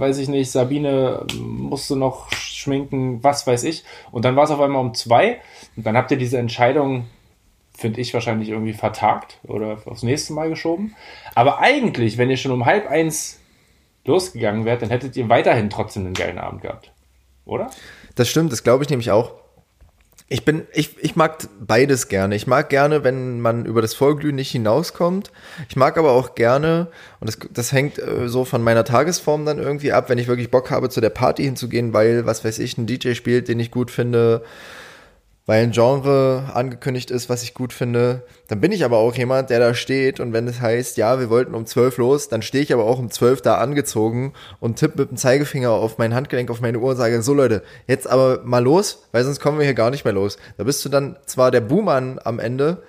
weiß ich nicht, Sabine musste noch schminken, was weiß ich. Und dann war es auf einmal um zwei und dann habt ihr diese Entscheidung, finde ich, wahrscheinlich irgendwie vertagt oder aufs nächste Mal geschoben. Aber eigentlich, wenn ihr schon um halb eins losgegangen wärt, dann hättet ihr weiterhin trotzdem einen geilen Abend gehabt. Oder? Das stimmt, das glaube ich nämlich auch. Ich bin, ich, ich mag beides gerne. Ich mag gerne, wenn man über das Vorglühen nicht hinauskommt. Ich mag aber auch gerne, und das, das hängt äh, so von meiner Tagesform dann irgendwie ab, wenn ich wirklich Bock habe, zu der Party hinzugehen, weil, was weiß ich, ein DJ spielt, den ich gut finde, weil ein Genre angekündigt ist, was ich gut finde. Dann bin ich aber auch jemand, der da steht und wenn es heißt, ja, wir wollten um zwölf los, dann stehe ich aber auch um zwölf da angezogen und tippe mit dem Zeigefinger auf mein Handgelenk, auf meine Uhr und sage, so Leute, jetzt aber mal los, weil sonst kommen wir hier gar nicht mehr los. Da bist du dann zwar der Buhmann am Ende,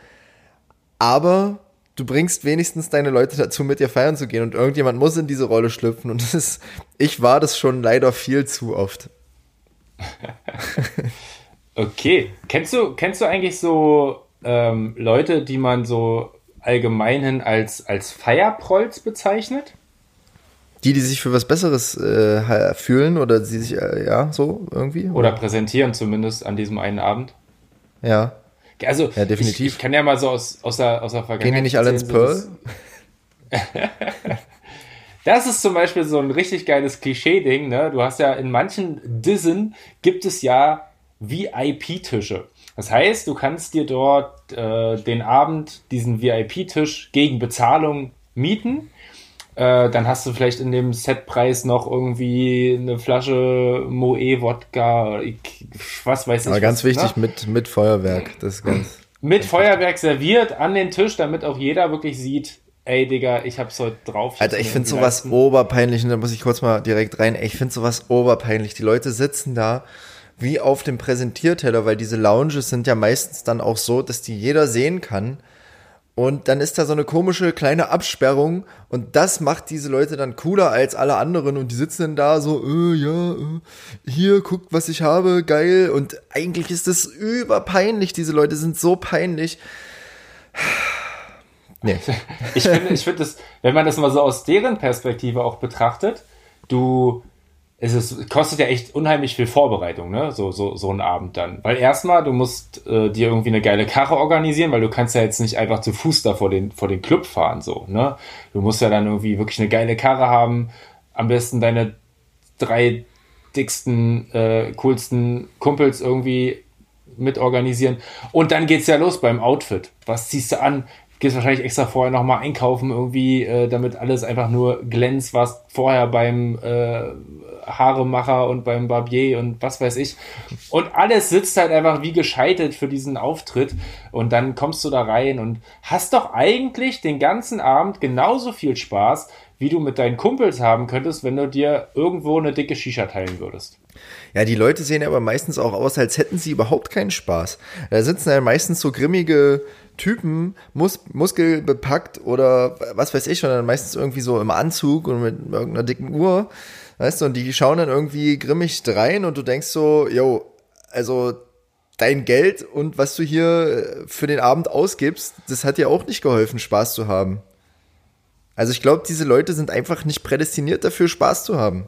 aber du bringst wenigstens deine Leute dazu, mit dir feiern zu gehen und irgendjemand muss in diese Rolle schlüpfen und [laughs] das ist, ich war das schon leider viel zu oft. [laughs] Okay. Kennst du, kennst du eigentlich so ähm, Leute, die man so allgemeinhin als, als Feierprolls bezeichnet? Die, die sich für was Besseres äh, fühlen oder sie sich, äh, ja, so irgendwie? Oder? oder? präsentieren zumindest an diesem einen Abend. Ja. Also, ja, definitiv. Ich, ich kann ja mal so aus, aus, der, aus der Vergangenheit. Gehen die nicht alle ins Pearl? [laughs] Das ist zum Beispiel so ein richtig geiles Klischee-Ding. Ne? Du hast ja in manchen Dissen gibt es ja VIP-Tische. Das heißt, du kannst dir dort äh, den Abend diesen VIP-Tisch gegen Bezahlung mieten. Äh, dann hast du vielleicht in dem Setpreis noch irgendwie eine Flasche Moe-Wodka, was weiß ich. Aber ganz was, ne? wichtig, ne? mit, mit Feuerwerk. Das ist ganz. [clears throat] Mit Feuerwerk serviert an den Tisch, damit auch jeder wirklich sieht, ey Digga, ich hab's heute drauf. Alter, ich finde sowas oberpeinlich, und da muss ich kurz mal direkt rein, ich finde sowas oberpeinlich. Die Leute sitzen da wie auf dem Präsentierteller, weil diese Lounges sind ja meistens dann auch so, dass die jeder sehen kann. Und dann ist da so eine komische kleine Absperrung und das macht diese Leute dann cooler als alle anderen und die sitzen dann da so, äh, ja, äh, hier, guckt, was ich habe, geil. Und eigentlich ist das überpeinlich, diese Leute sind so peinlich. [sighs] Nee. [laughs] Ich finde, ich finde das, wenn man das mal so aus deren Perspektive auch betrachtet, du, es ist, kostet ja echt unheimlich viel Vorbereitung, ne? So, so, so ein Abend dann. Weil erstmal, du musst äh, dir irgendwie eine geile Karre organisieren, weil du kannst ja jetzt nicht einfach zu Fuß da vor den, vor den Club fahren, so, ne? Du musst ja dann irgendwie wirklich eine geile Karre haben. Am besten deine drei dicksten, äh, coolsten Kumpels irgendwie mit organisieren. Und dann geht's ja los beim Outfit. Was ziehst du an? gehst wahrscheinlich extra vorher nochmal einkaufen, irgendwie, äh, damit alles einfach nur glänzt, was vorher beim äh, Haaremacher und beim Barbier und was weiß ich. Und alles sitzt halt einfach wie gescheitert für diesen Auftritt. Und dann kommst du da rein und hast doch eigentlich den ganzen Abend genauso viel Spaß, wie du mit deinen Kumpels haben könntest, wenn du dir irgendwo eine dicke Shisha teilen würdest. Ja, die Leute sehen aber meistens auch aus, als hätten sie überhaupt keinen Spaß. Da sitzen ja meistens so grimmige Typen, mus muskelbepackt oder was weiß ich, sondern meistens irgendwie so im Anzug und mit irgendeiner dicken Uhr. Weißt du, und die schauen dann irgendwie grimmig rein und du denkst so, yo, also dein Geld und was du hier für den Abend ausgibst, das hat dir auch nicht geholfen, Spaß zu haben. Also ich glaube, diese Leute sind einfach nicht prädestiniert dafür, Spaß zu haben.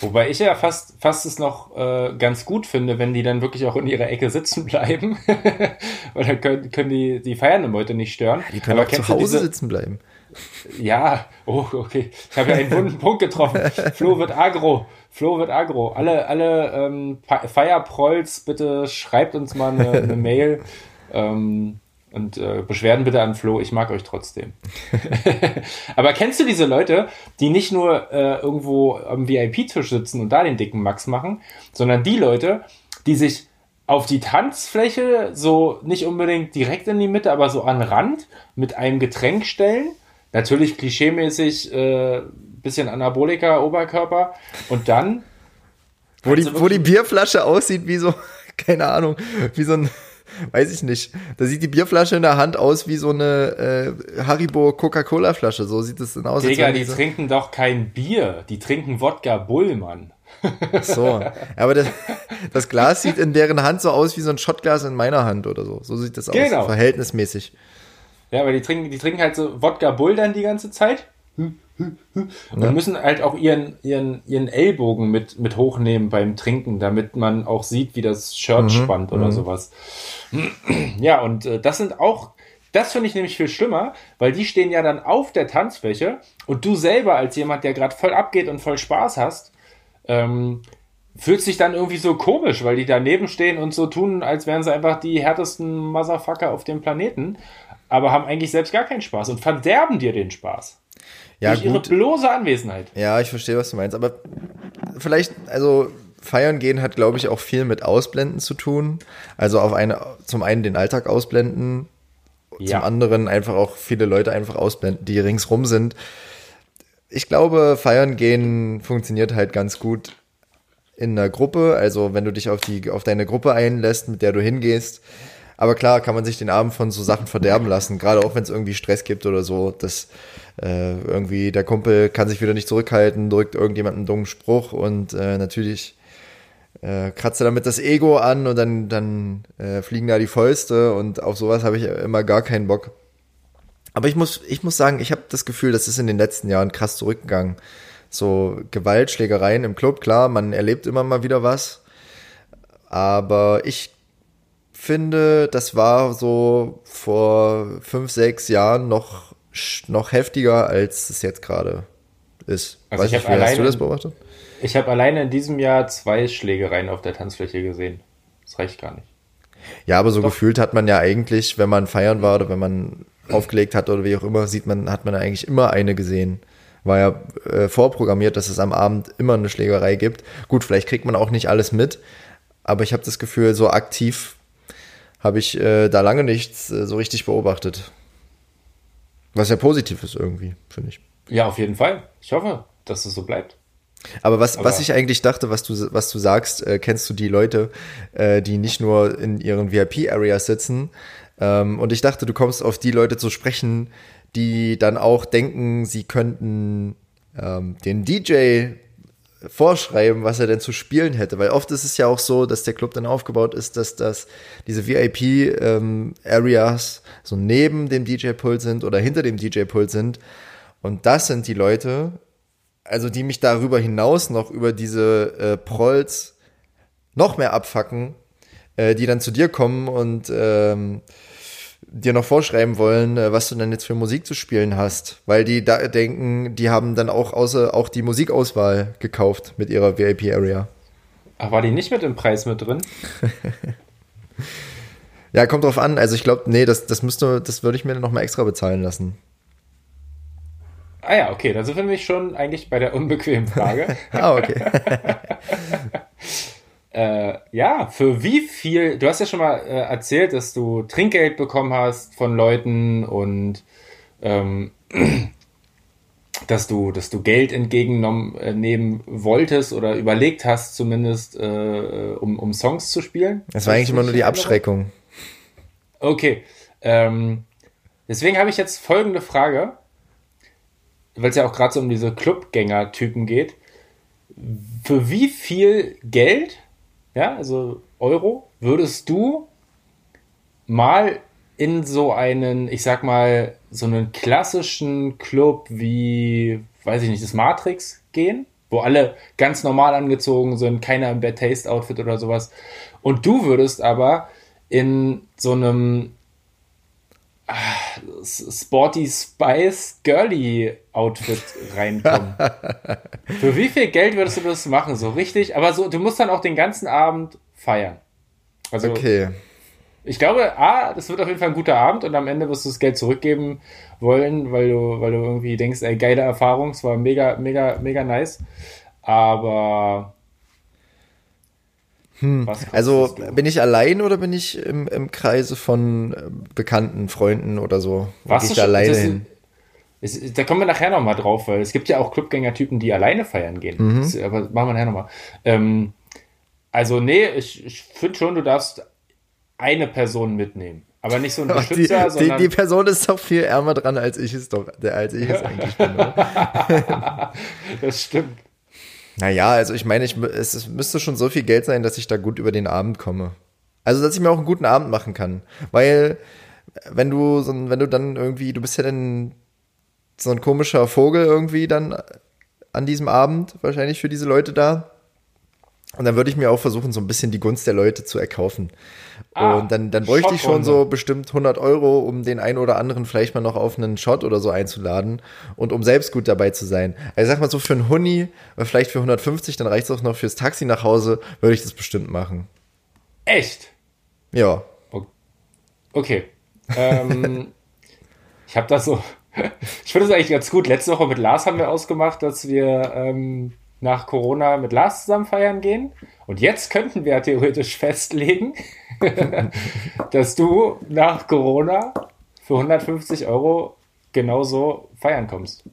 Wobei ich ja fast, fast es noch äh, ganz gut finde, wenn die dann wirklich auch in ihrer Ecke sitzen bleiben. [laughs] Weil dann können, können die, die feiernden Leute nicht stören. Die können Aber auch zu Hause diese... sitzen bleiben. Ja, oh, okay. Ich habe ja einen wunden Punkt getroffen. [laughs] Flo wird agro. Flo wird agro. Alle, alle ähm, Feierprolls, bitte schreibt uns mal eine, eine Mail. [laughs] Ähm, und äh, Beschwerden bitte an Flo, ich mag euch trotzdem. [laughs] Aber kennst du diese Leute, die nicht nur äh, irgendwo am VIP-Tisch sitzen und da den dicken Max machen, sondern die Leute, die sich auf die Tanzfläche so nicht unbedingt direkt in die Mitte, aber so an Rand mit einem Getränk stellen. Natürlich klischeemäßig äh, bisschen Anabolika Oberkörper und dann wo die, wo die Bierflasche aussieht wie so [laughs] keine Ahnung, wie so ein weiß ich nicht. Da sieht die Bierflasche in der Hand aus wie so eine äh, Haribo Coca-Cola Flasche. So sieht es dann aus. Digga, die trinken doch kein Bier. Die trinken Wodka Bull, Mann. So, aber das, das Glas sieht in deren Hand so aus wie so ein Shotglas in meiner Hand oder so. So sieht das aus, Genau. verhältnismäßig. Ja, aber die trinken, die trinken halt so Wodka Bull dann die ganze Zeit. Und müssen halt auch ihren, ihren, ihren Ellbogen mit, mit hochnehmen beim Trinken, damit man auch sieht, wie das Shirt spannt oder sowas. Ja, und äh, das sind auch, das finde ich nämlich viel schlimmer, weil die stehen ja dann auf der Tanzfläche und du selber als jemand, der gerade voll abgeht und voll Spaß hast, ähm, fühlt sich dann irgendwie so komisch, weil die daneben stehen und so tun, als wären sie einfach die härtesten Motherfucker auf dem Planeten, aber haben eigentlich selbst gar keinen Spaß und verderben dir den Spaß. Ja, durch ihre gut. bloße Anwesenheit. Ja, ich verstehe, was du meinst. Aber vielleicht, also feiern gehen hat, glaube ich, auch viel mit Ausblenden zu tun. Also auf eine, zum einen den Alltag ausblenden, zum anderen einfach auch viele Leute einfach ausblenden, die ringsrum sind. Ich glaube, feiern gehen funktioniert halt ganz gut in einer Gruppe. Also wenn du dich auf die, auf deine Gruppe einlässt, mit der du hingehst. Aber klar, kann man sich den Abend von so Sachen verderben lassen, gerade auch wenn es irgendwie Stress gibt oder so, dass äh, irgendwie der Kumpel kann sich wieder nicht zurückhalten, drückt irgendjemand einen dummen Spruch und äh, natürlich äh, kratzt er damit das Ego an und dann, dann äh, fliegen da die Fäuste und auf sowas habe ich immer gar keinen Bock. Aber ich muss, ich muss sagen, ich habe das Gefühl, das ist in den letzten Jahren krass zurückgegangen. So Gewalt, Schlägereien im Club, klar, man erlebt immer mal wieder was. Aber ich finde, das war so vor fünf, sechs Jahren noch, noch heftiger, als es jetzt gerade ist. Also Weiß ich nicht, wie hast du alleine- das beobachtet? Ich habe alleine in diesem Jahr zwei Schlägereien auf der Tanzfläche gesehen. Das reicht gar nicht. Ja, aber so gefühlt hat man ja eigentlich, wenn man feiern war oder wenn man aufgelegt hat oder wie auch immer, sieht man, hat man eigentlich immer eine gesehen. War ja äh, vorprogrammiert, dass es am Abend immer eine Schlägerei gibt. Gut, vielleicht kriegt man auch nicht alles mit, aber ich habe das Gefühl, so aktiv habe ich äh, da lange nichts äh, so richtig beobachtet. Was ja positiv ist irgendwie, finde ich. Ja, auf jeden Fall. Ich hoffe, dass es so bleibt. Aber was, Aber- was ich eigentlich dachte, was du, was du sagst, äh, kennst du die Leute, äh, die nicht nur in ihren VIP-Areas sitzen. Ähm, und ich dachte, du kommst auf die Leute zu sprechen, die dann auch denken, sie könnten ähm, den DJ vorschreiben, was er denn zu spielen hätte. Weil oft ist es ja auch so, dass der Club dann aufgebaut ist, dass das diese VIP-Areas so neben dem DJ-Pult sind oder hinter dem DJ-Pult sind. Und das sind die Leute, also die mich darüber hinaus noch über diese äh, Prolls noch mehr abfacken, äh, die dann zu dir kommen und ähm, dir noch vorschreiben wollen, äh, was du denn jetzt für Musik zu spielen hast, weil die da denken, die haben dann auch außer auch die Musikauswahl gekauft mit ihrer VIP Area. Ach, war die nicht mit im Preis mit drin? [laughs] Ja, kommt drauf an. Also ich glaube, nee, das das müsste, das würde ich mir noch mal extra bezahlen lassen. Ah ja, okay, da sind wir nämlich schon eigentlich bei der unbequemen Frage. [laughs] Ah, okay. [laughs] äh, ja, für wie viel, du hast ja schon mal äh, erzählt, dass du Trinkgeld bekommen hast von Leuten und ähm, [clears throat] dass du, dass du Geld entgegennehmen äh, wolltest oder überlegt hast, zumindest, äh, um, um Songs zu spielen. Das war eigentlich immer nur die Abschreckung. Okay. Ähm, deswegen habe ich jetzt folgende Frage, weil es ja auch gerade so um diese Clubgänger-Typen geht. Für wie viel Geld, ja, also Euro, würdest du mal in so einen, ich sag mal, so einen klassischen Club wie, weiß ich nicht, das Matrix gehen, wo alle ganz normal angezogen sind, keiner im Bad Taste Outfit oder sowas. Und du würdest aber in so einem Sporty Spice Girly Outfit reinkommen. [laughs] Für wie viel Geld würdest du das machen? So richtig, aber so, du musst dann auch den ganzen Abend feiern. Also Okay. ich glaube, A, das wird auf jeden Fall ein guter Abend und am Ende wirst du das Geld zurückgeben wollen, weil du, weil du irgendwie denkst, ey, geile Erfahrung, es war mega, mega, mega nice. Aber kostest Also bin ich allein oder bin ich im, im Kreise von äh, bekannten Freunden oder so? Warst du schon- alleine hin? Es, da kommen wir nachher nochmal drauf, weil es gibt ja auch Clubgänger-Typen, die alleine feiern gehen. Mhm. Das, aber machen wir nachher nochmal. Ähm, also, nee, ich, ich finde schon, du darfst eine Person mitnehmen. Aber nicht so ein [laughs] die, Beschützer, die, sondern. die Person ist doch viel ärmer dran, als ich es doch, als ich es [laughs] eigentlich bin. Das stimmt. Naja, also ich meine, ich, es, müsste schon so viel Geld sein, dass ich da gut über den Abend komme. Also, dass ich mir auch einen guten Abend machen kann. Weil, wenn du, so, wenn du dann irgendwie, du bist ja dann so ein komischer Vogel irgendwie dann an diesem Abend, wahrscheinlich für diese Leute da. Und dann würde ich mir auch versuchen, so ein bisschen die Gunst der Leute zu erkaufen. Ah, und dann, dann bräuchte ich schon so bestimmt 100 Euro, um den einen oder anderen vielleicht mal noch auf einen Shot oder so einzuladen und um selbst gut dabei zu sein. Also sag mal so für einen Huni, oder vielleicht für 150, dann reicht es auch noch fürs Taxi nach Hause, würde ich das bestimmt machen. Echt? Ja. Okay. Ähm, [laughs] ich habe das so. [laughs] Ich finde das eigentlich ganz gut. Letzte Woche mit Lars haben wir ausgemacht, dass wir ähm, nach Corona mit Lars zusammen feiern gehen. Und jetzt könnten wir theoretisch [laughs] festlegen, [laughs] dass du nach Corona für 150 Euro genauso feiern kommst.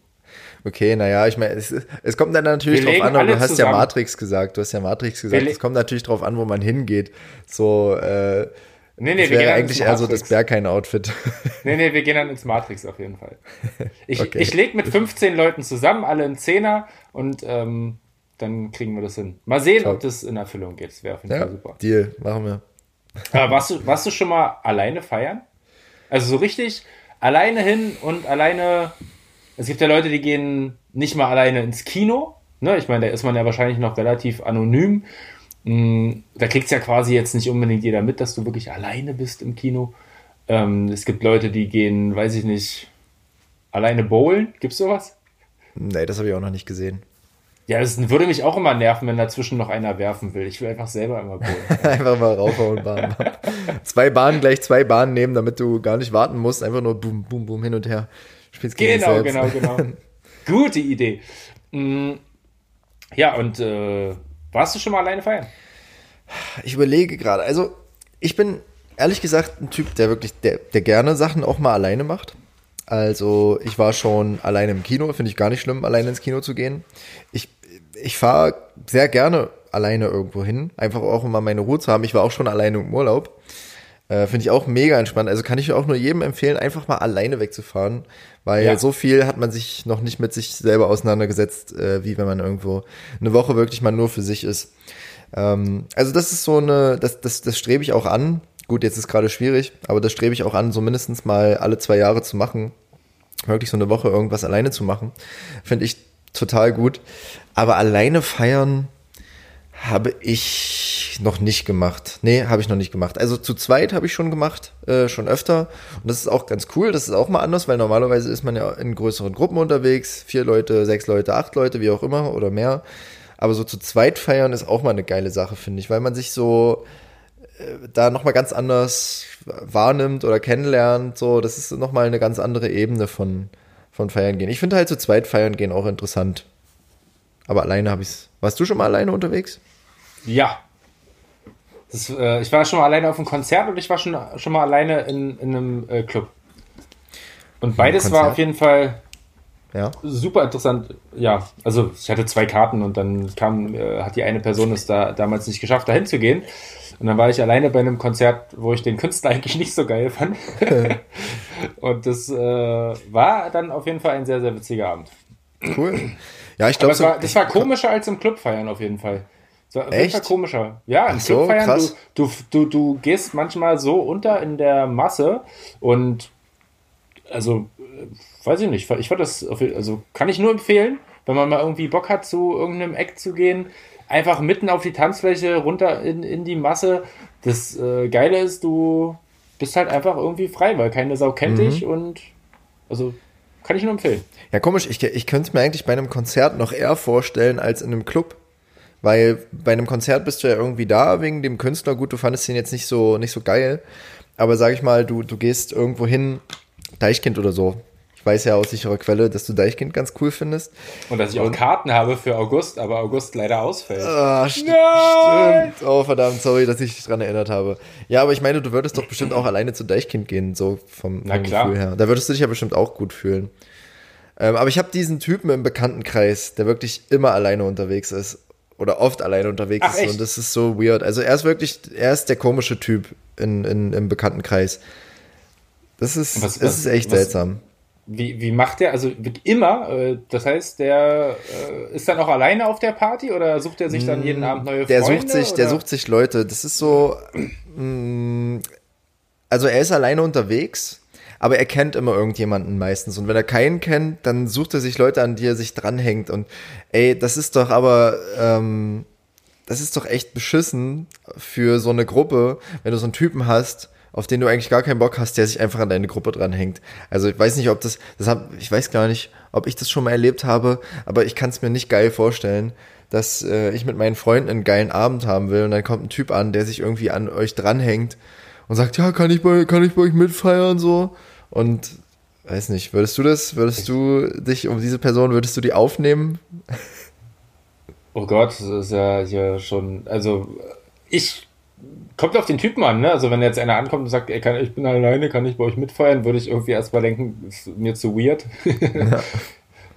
Okay, naja, ich meine, es, es, kommt dann natürlich drauf an, du hast zusammen. ja Matrix gesagt, du hast ja Matrix gesagt, es kommt natürlich drauf an, wo man hingeht. So, äh, Nee, nee, das wir gehen eigentlich eher so das Berghain-Outfit. [laughs] Nee, nee, wir gehen dann ins Matrix auf jeden Fall. Ich, okay. ich leg mit 15 Leuten zusammen, alle in Zehner und ähm, dann kriegen wir das hin. Mal sehen, Top. ob das in Erfüllung geht. Das wäre auf jeden ja, Fall super. Deal, machen wir. Aber warst du, warst du schon mal alleine feiern? Also so richtig alleine hin und alleine. Es gibt ja Leute, die gehen nicht mal alleine ins Kino. Ne? Ich meine, da ist man ja wahrscheinlich noch relativ anonym. Mm, da kriegt es ja quasi jetzt nicht unbedingt jeder mit, dass du wirklich alleine bist im Kino. Ähm, es gibt Leute, die gehen, weiß ich nicht, alleine bowlen. Gibt's sowas? Nee, das habe ich auch noch nicht gesehen. Ja, das würde mich auch immer nerven, wenn dazwischen noch einer werfen will. Ich will einfach selber immer [laughs] bowlen. einfach mal raufhauen, Bahn. zwei Bahnen gleich zwei Bahnen nehmen, damit du gar nicht warten musst. Einfach nur boom, boom, boom hin und her. Spielst genau, genau, genau. [laughs] Gute Idee. Mm, ja, und äh, warst du schon mal alleine feiern? Ich überlege gerade. Also, ich bin ehrlich gesagt ein Typ, der wirklich, der, der gerne Sachen auch mal alleine macht. Also ich war schon alleine im Kino, finde ich gar nicht schlimm, alleine ins Kino zu gehen. Ich ich fahre sehr gerne alleine irgendwo hin, einfach auch um mal meine Ruhe zu haben. Ich war auch schon alleine im Urlaub. Äh, Finde ich auch mega entspannt. Also kann ich auch nur jedem empfehlen, einfach mal alleine wegzufahren, weil ja. so viel hat man sich noch nicht mit sich selber auseinandergesetzt, äh, wie wenn man irgendwo eine Woche wirklich mal nur für sich ist. Ähm, also das ist so eine, das, das, das strebe ich auch an. Gut, jetzt ist gerade schwierig, aber das strebe ich auch an, so mindestens mal alle zwei Jahre zu machen. Wirklich so eine Woche irgendwas alleine zu machen. Finde ich total gut. Aber alleine feiern habe ich noch nicht gemacht. Nee, habe ich noch nicht gemacht. Also zu zweit habe ich schon gemacht, äh, schon öfter. Und das ist auch ganz cool. Das ist auch mal anders, weil normalerweise ist man ja in größeren Gruppen unterwegs. Vier Leute, sechs Leute, acht Leute, wie auch immer oder mehr. Aber so zu zweit feiern ist auch mal eine geile Sache, finde ich, weil man sich so da nochmal ganz anders wahrnimmt oder kennenlernt. So, das ist nochmal eine ganz andere Ebene von, von Feiern gehen. Ich finde halt zu zweit Feiern gehen auch interessant. Aber alleine habe ich es. Warst du schon mal alleine unterwegs? Ja. Das, äh, ich war schon mal alleine auf einem Konzert und ich war schon, schon mal alleine in, in einem äh, Club. Und beides war auf jeden Fall ja. super interessant. Ja, also ich hatte zwei Karten und dann kam, äh, hat die eine Person es da damals nicht geschafft, dahin zu gehen. Und dann war ich alleine bei einem Konzert, wo ich den Künstler [laughs] eigentlich nicht so geil fand. [laughs] und das äh, war dann auf jeden Fall ein sehr, sehr witziger Abend. Cool. Ja, ich glaube, so, das war komischer als im Club feiern auf jeden Fall. So, Echt? Fall komischer. Ja, im Club feiern, so, du, du, du, du gehst manchmal so unter in der Masse und also, äh, weiß ich nicht, ich fand das, also kann ich nur empfehlen, wenn man mal irgendwie Bock hat, zu irgendeinem Eck zu gehen, einfach mitten auf die Tanzfläche runter in, in die Masse. Das äh, Geile ist, du bist halt einfach irgendwie frei, weil keine Sau kennt mhm. dich und also kann ich nur empfehlen. Ja, komisch, ich, ich könnte es mir eigentlich bei einem Konzert noch eher vorstellen als in einem Club. Weil bei einem Konzert bist du ja irgendwie da wegen dem Künstler. Gut, du fandest ihn jetzt nicht so, nicht so geil. Aber sag ich mal, du, du gehst irgendwo hin, Deichkind oder so. Ich weiß ja aus sicherer Quelle, dass du Deichkind ganz cool findest. Und dass ich auch Karten habe für August, aber August leider ausfällt. Ah, st Nein! stimmt. Oh, verdammt, sorry, dass ich dich dran erinnert habe. Ja, aber ich meine, du würdest doch bestimmt auch alleine zu Deichkind gehen, so vom, vom Gefühl her. Da würdest du dich ja bestimmt auch gut fühlen. Ähm, aber ich habe diesen Typen im Bekanntenkreis, der wirklich immer alleine unterwegs ist. Oder oft alleine unterwegs Ach, ist. Echt? Und das ist so weird. Also er ist wirklich, er ist der komische Typ in, in, im Bekanntenkreis. Das ist, was, das was, ist echt was, seltsam. Wie, wie macht der? Also immer, äh, das heißt, der äh, ist dann auch alleine auf der Party oder sucht er sich dann jeden Abend neue der Freunde? Sucht sich, oder? der sucht sich Leute. Das ist so. [clears throat] mh, Also er ist alleine unterwegs, aber er kennt immer irgendjemanden meistens. Und wenn er keinen kennt, dann sucht er sich Leute an, die er sich dranhängt. Und ey, das ist doch aber. Ähm, das ist doch echt beschissen für so eine Gruppe, wenn du so einen Typen hast, auf den du eigentlich gar keinen Bock hast, der sich einfach an deine Gruppe dranhängt. Also ich weiß nicht, ob das, das hab, ich weiß gar nicht, ob ich das schon mal erlebt habe, aber ich kann es mir nicht geil vorstellen, dass äh, ich mit meinen Freunden einen geilen Abend haben will und dann kommt ein Typ an, der sich irgendwie an euch dranhängt und sagt, ja, kann ich bei, kann ich bei euch mitfeiern so und weiß nicht, würdest du das, würdest du dich um diese Person, würdest du die aufnehmen? Oh Gott, das ist ja hier schon, also ich kommt auf den Typen an, ne? Also wenn jetzt einer ankommt und sagt, ey, kann, ich bin alleine, kann ich bei euch mitfeiern, würde ich irgendwie erstmal denken, ist mir zu weird. [laughs]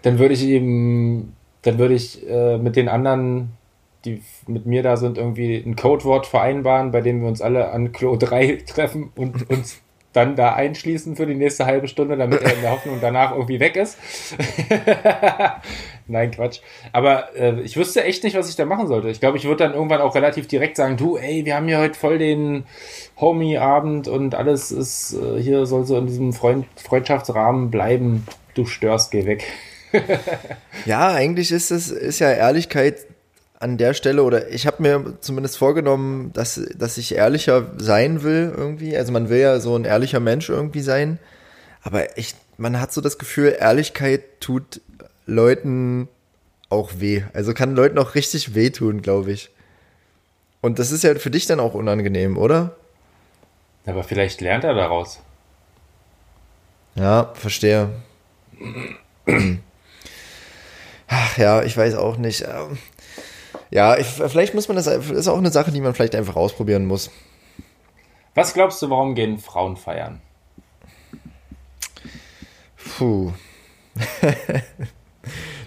Dann würde ich ihm, dann würde ich äh, mit den anderen, die mit mir da sind, irgendwie ein Codewort vereinbaren, bei dem wir uns alle an Klo 3 [laughs] treffen und uns dann da einschließen für die nächste halbe Stunde, damit er in der Hoffnung danach irgendwie weg ist. [laughs] Nein, Quatsch. Aber äh, ich wüsste echt nicht, was ich da machen sollte. Ich glaube, ich würde dann irgendwann auch relativ direkt sagen, du, ey, wir haben hier heute voll den Homie-Abend und alles ist äh, hier soll so in diesem Freund Freundschaftsrahmen bleiben. Du störst, geh weg. [laughs] Ja, eigentlich ist es ist ja Ehrlichkeit an der Stelle oder ich habe mir zumindest vorgenommen, dass, dass ich ehrlicher sein will irgendwie. Also man will ja so ein ehrlicher Mensch irgendwie sein. Aber ich, man hat so das Gefühl, Ehrlichkeit tut Leuten auch weh. Also kann Leuten auch richtig wehtun, glaube ich. Und das ist ja für dich dann auch unangenehm, oder? Aber vielleicht lernt er daraus. Ja, verstehe. Ach ja, ich weiß auch nicht. Ähm, Ja, ich, vielleicht muss man das, ist auch eine Sache, die man vielleicht einfach ausprobieren muss. Was glaubst du, warum gehen Frauen feiern? Puh. [laughs]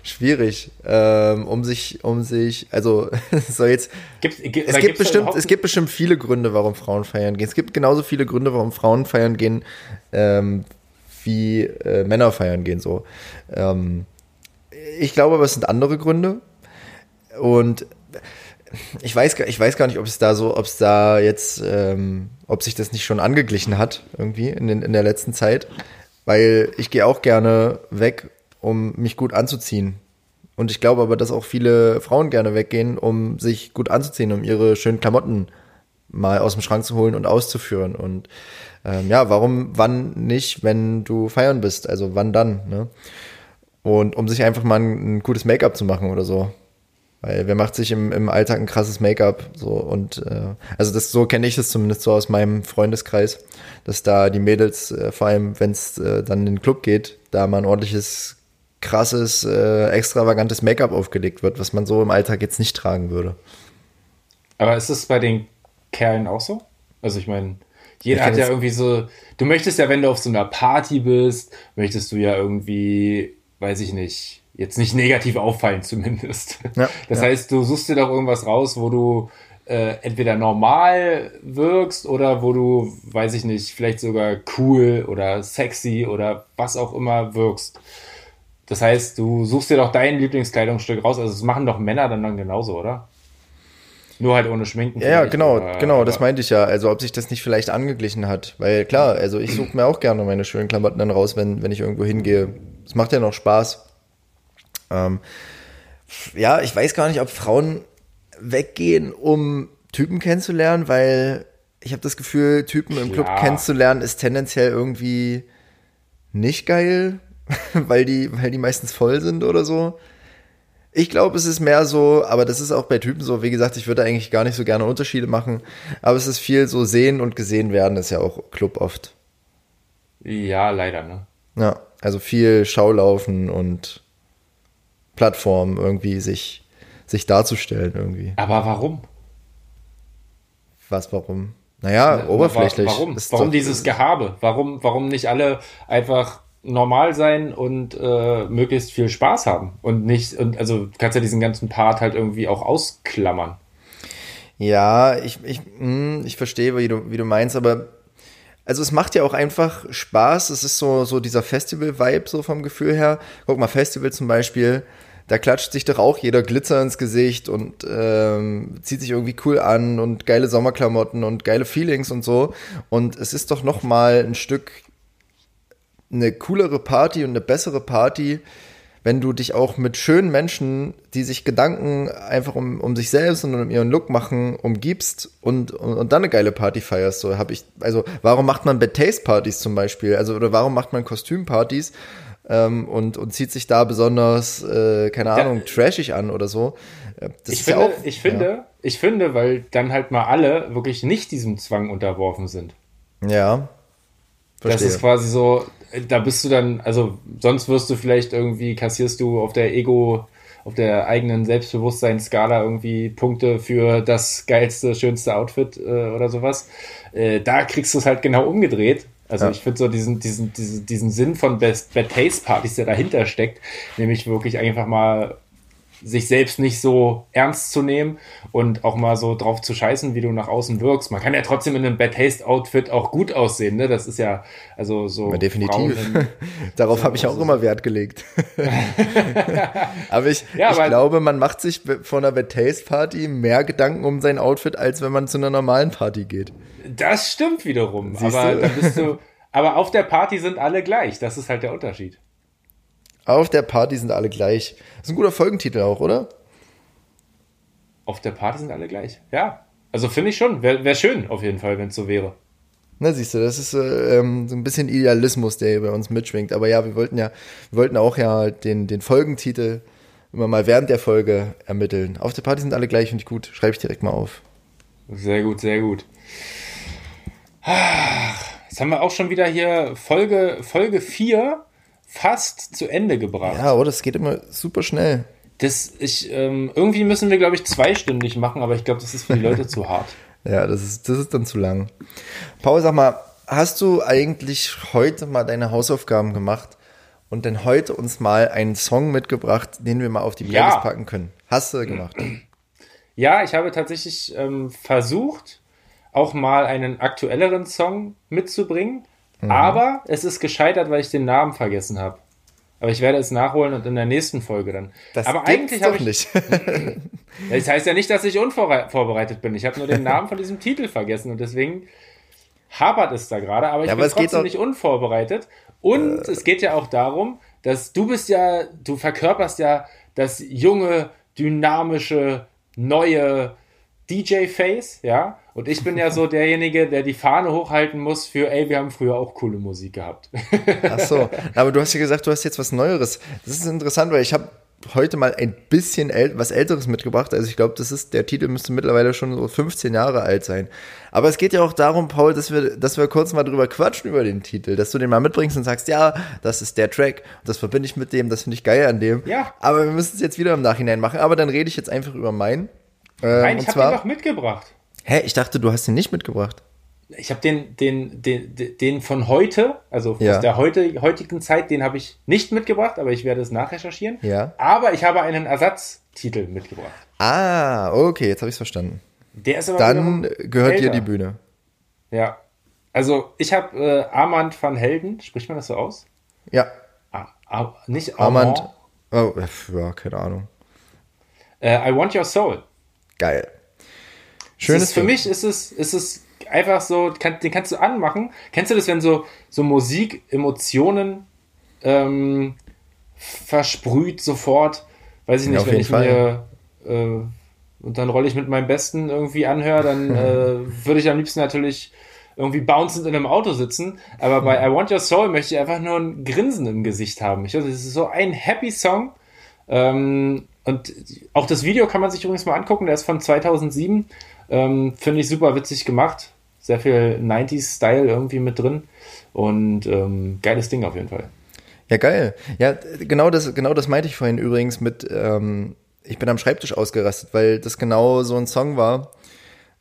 Schwierig. Ähm, um sich, um sich, also [laughs] so jetzt. Gibt's, gibt, Es gibt, bestimmt, es gibt bestimmt viele Gründe, warum Frauen feiern gehen. Es gibt genauso viele Gründe, warum Frauen feiern gehen, ähm, wie äh, Männer feiern gehen. So. Ähm, ich glaube, aber es sind andere Gründe. Und ich weiß, gar- ich weiß gar nicht, ob es da so, ob es da jetzt, ähm, ob sich das nicht schon angeglichen hat, irgendwie in, den, in der letzten Zeit. Weil ich gehe auch gerne weg, um mich gut anzuziehen. Und ich glaube aber, dass auch viele Frauen gerne weggehen, um sich gut anzuziehen, um ihre schönen Klamotten mal aus dem Schrank zu holen und auszuführen. Und ähm, ja, warum, wann nicht, wenn du feiern bist? Also wann dann? Ne? Und um sich einfach mal ein, ein gutes Make-up zu machen oder so. Weil wer macht sich im, im Alltag ein krasses Make-up? So und äh, also das so kenne ich das zumindest so aus meinem Freundeskreis, dass da die Mädels, äh, vor allem wenn es äh, dann in den Club geht, da mal ein ordentliches, krasses, äh, extravagantes Make-up aufgelegt wird, was man so im Alltag jetzt nicht tragen würde. Aber ist es bei den Kerlen auch so? Also ich meine, jeder Ich hat ja irgendwie so, du möchtest ja, wenn du auf so einer Party bist, möchtest du ja irgendwie, weiß ich nicht, jetzt nicht negativ auffallen zumindest. Ja, das ja. heißt, du suchst dir doch irgendwas raus, wo du äh, entweder normal wirkst oder wo du, weiß ich nicht, vielleicht sogar cool oder sexy oder was auch immer wirkst. Das heißt, du suchst dir doch dein Lieblingskleidungsstück raus. Also das machen doch Männer dann, dann genauso, oder? Nur halt ohne Schminken. Ja, genau, aber- genau, das aber- meinte ich ja. Also ob sich das nicht vielleicht angeglichen hat. Weil klar, also ich suche mir auch gerne meine schönen Klamotten dann raus, wenn, wenn ich irgendwo hingehe. Es macht ja noch Spaß. Ähm, ja, ich weiß gar nicht, ob Frauen weggehen, um Typen kennenzulernen, weil ich habe das Gefühl, Typen im Club kennenzulernen ist tendenziell irgendwie nicht geil, [laughs] weil die, weil die meistens voll sind oder so. Ich glaube, es ist mehr so, aber das ist auch bei Typen so. Wie gesagt, ich würde eigentlich gar nicht so gerne Unterschiede machen, aber es ist viel so sehen und gesehen werden, ist ja auch Club oft. Ja, leider, ne? Ja, also viel Schaulaufen und Plattformen irgendwie sich, sich darzustellen irgendwie. Aber warum? Was, warum? Naja, oberflächlich. Warum? Warum doch- dieses Gehabe? Warum, warum nicht alle einfach normal sein und äh, möglichst viel Spaß haben? Und nicht, und also kannst ja diesen ganzen Part halt irgendwie auch ausklammern. Ja, ich, ich, hm, ich verstehe, wie du, wie du meinst, aber also es macht ja auch einfach Spaß. Es ist so, so dieser Festival-Vibe so vom Gefühl her. Guck mal, Festival zum Beispiel, da klatscht sich doch auch jeder Glitzer ins Gesicht und ähm, zieht sich irgendwie cool an und geile Sommerklamotten und geile Feelings und so. Und es ist doch noch mal ein Stück eine coolere Party und eine bessere Party, wenn du dich auch mit schönen Menschen, die sich Gedanken einfach um, um sich selbst und um ihren Look machen, umgibst und, und, und dann eine geile Party feierst. So habe ich, also warum macht man Bad Taste Partys zum Beispiel? Also, oder warum macht man Kostümpartys? Ähm, und, und zieht sich da besonders, äh, keine Ahnung, ja, trashig an oder so. Äh, das ich, finde, ja auch, ich finde, ja. ich finde, weil dann halt mal alle wirklich nicht diesem Zwang unterworfen sind. Ja. Verstehe. Das ist quasi so, da bist du dann, also sonst wirst du vielleicht irgendwie, kassierst du auf der Ego, auf der eigenen Selbstbewusstseinsskala irgendwie Punkte für das geilste, schönste Outfit äh, oder sowas. Äh, da kriegst du es halt genau umgedreht. Also ja. ich finde so diesen, diesen, diesen, diesen Sinn von Best Bad Taste Partys, der dahinter steckt, nämlich wirklich einfach mal sich selbst nicht so ernst zu nehmen und auch mal so drauf zu scheißen, wie du nach außen wirkst. Man kann ja trotzdem in einem Bad Taste Outfit auch gut aussehen, ne? Das ist ja also so. Ja, definitiv. [laughs] Darauf so, habe ich auch immer Wert gelegt. [laughs] aber ich, ja, ich glaube, man macht sich von einer Bad Taste Party mehr Gedanken um sein Outfit, als wenn man zu einer normalen Party geht. Das stimmt wiederum. Siehst aber da bist du. Aber auf der Party sind alle gleich. Das ist halt der Unterschied. Auf der Party sind alle gleich. Das ist ein guter Folgentitel auch, oder? Auf der Party sind alle gleich. Ja. Also finde ich schon. Wäre wär schön auf jeden Fall, wenn es so wäre. Na, siehst du, das ist äh, ähm, so ein bisschen Idealismus, der hier bei uns mitschwingt. Aber ja, wir wollten ja, wir wollten auch ja den, den Folgentitel immer mal während der Folge ermitteln. Auf der Party sind alle gleich, finde ich gut. Schreibe ich direkt mal auf. Sehr gut, sehr gut. Jetzt haben wir auch schon wieder hier Folge, Folge 4 fast zu Ende gebracht. Ja, oder? Das geht immer super schnell. Das, ich, ähm, irgendwie müssen wir, glaube ich, zweistündig machen, aber ich glaube, das ist für die [laughs] Leute zu hart. Ja, das ist, das ist dann zu lang. Paul, sag mal, hast du eigentlich heute mal deine Hausaufgaben gemacht und denn heute uns mal einen Song mitgebracht, den wir mal auf die Playlist ja. packen können? Hast du gemacht? [clears throat] Ja, ich habe tatsächlich ähm, versucht, auch mal einen aktuelleren Song mitzubringen. Mhm. Aber es ist gescheitert, weil ich den Namen vergessen habe. Aber ich werde es nachholen und in der nächsten Folge dann. Das aber eigentlich habe ich nicht. [laughs] das heißt ja nicht, dass ich unvorbereitet bin. Ich habe nur den [laughs] Namen von diesem Titel vergessen und deswegen hapert es da gerade. Aber ich ja, bin aber trotzdem nicht unvorbereitet. Und äh. es geht ja auch darum, dass du bist ja, du verkörperst ja das junge, dynamische, neue DJ-Face, ja. Und ich bin ja so derjenige, der die Fahne hochhalten muss für, ey, wir haben früher auch coole Musik gehabt. Ach so, [laughs] aber du hast ja gesagt, du hast jetzt was Neueres. Das ist interessant, weil ich habe heute mal ein bisschen äl was Älteres mitgebracht. Also ich glaube, das ist, der Titel müsste mittlerweile schon so 15 Jahre alt sein. Aber es geht ja auch darum, Paul, dass wir, dass wir kurz mal drüber quatschen über den Titel, dass du den mal mitbringst und sagst, ja, das ist der Track, das verbinde ich mit dem, das finde ich geil an dem. Ja. Aber wir müssen es jetzt wieder im Nachhinein machen. Aber dann rede ich jetzt einfach über meinen. Äh, Nein, ich habe ihn doch mitgebracht. Hä, ich dachte, du hast ihn nicht mitgebracht. Ich habe den, den, den, den von heute, also ja. aus der heute, heutigen Zeit, den habe ich nicht mitgebracht, aber ich werde es nachrecherchieren. Ja. Aber ich habe einen Ersatztitel mitgebracht. Ah, okay, jetzt habe ich es verstanden. Der ist aber Dann gehört älter. dir die Bühne. Ja. Also, ich habe äh, Armand van Helden, spricht man das so aus? Ja. Ah, ah, nicht Armand. Armand. Oh, ja, keine Ahnung. Äh, I Want Your Soul. Geil. Schönes ist, Für mich ist es, ist es einfach so, kann, den kannst du anmachen. Kennst du das, wenn so, so Musik Emotionen ähm, versprüht sofort? Weiß ich nicht, ja, wenn ich Fall. mir äh, und dann rolle ich mit meinem Besten irgendwie anhöre, dann [laughs] äh, würde ich am liebsten natürlich irgendwie bouncend in einem Auto sitzen. Aber bei I Want Your Soul möchte ich einfach nur ein Grinsen im Gesicht haben. Ich weiß, es ist so ein happy Song. Ähm, und auch das Video kann man sich übrigens mal angucken, der ist von 2007. Ähm, Finde ich super witzig gemacht. Sehr viel 90s-Style irgendwie mit drin. Und ähm, geiles Ding auf jeden Fall. Ja, geil. Ja, genau das, genau das meinte ich vorhin übrigens mit, ähm, ich bin am Schreibtisch ausgerastet, weil das genau so ein Song war,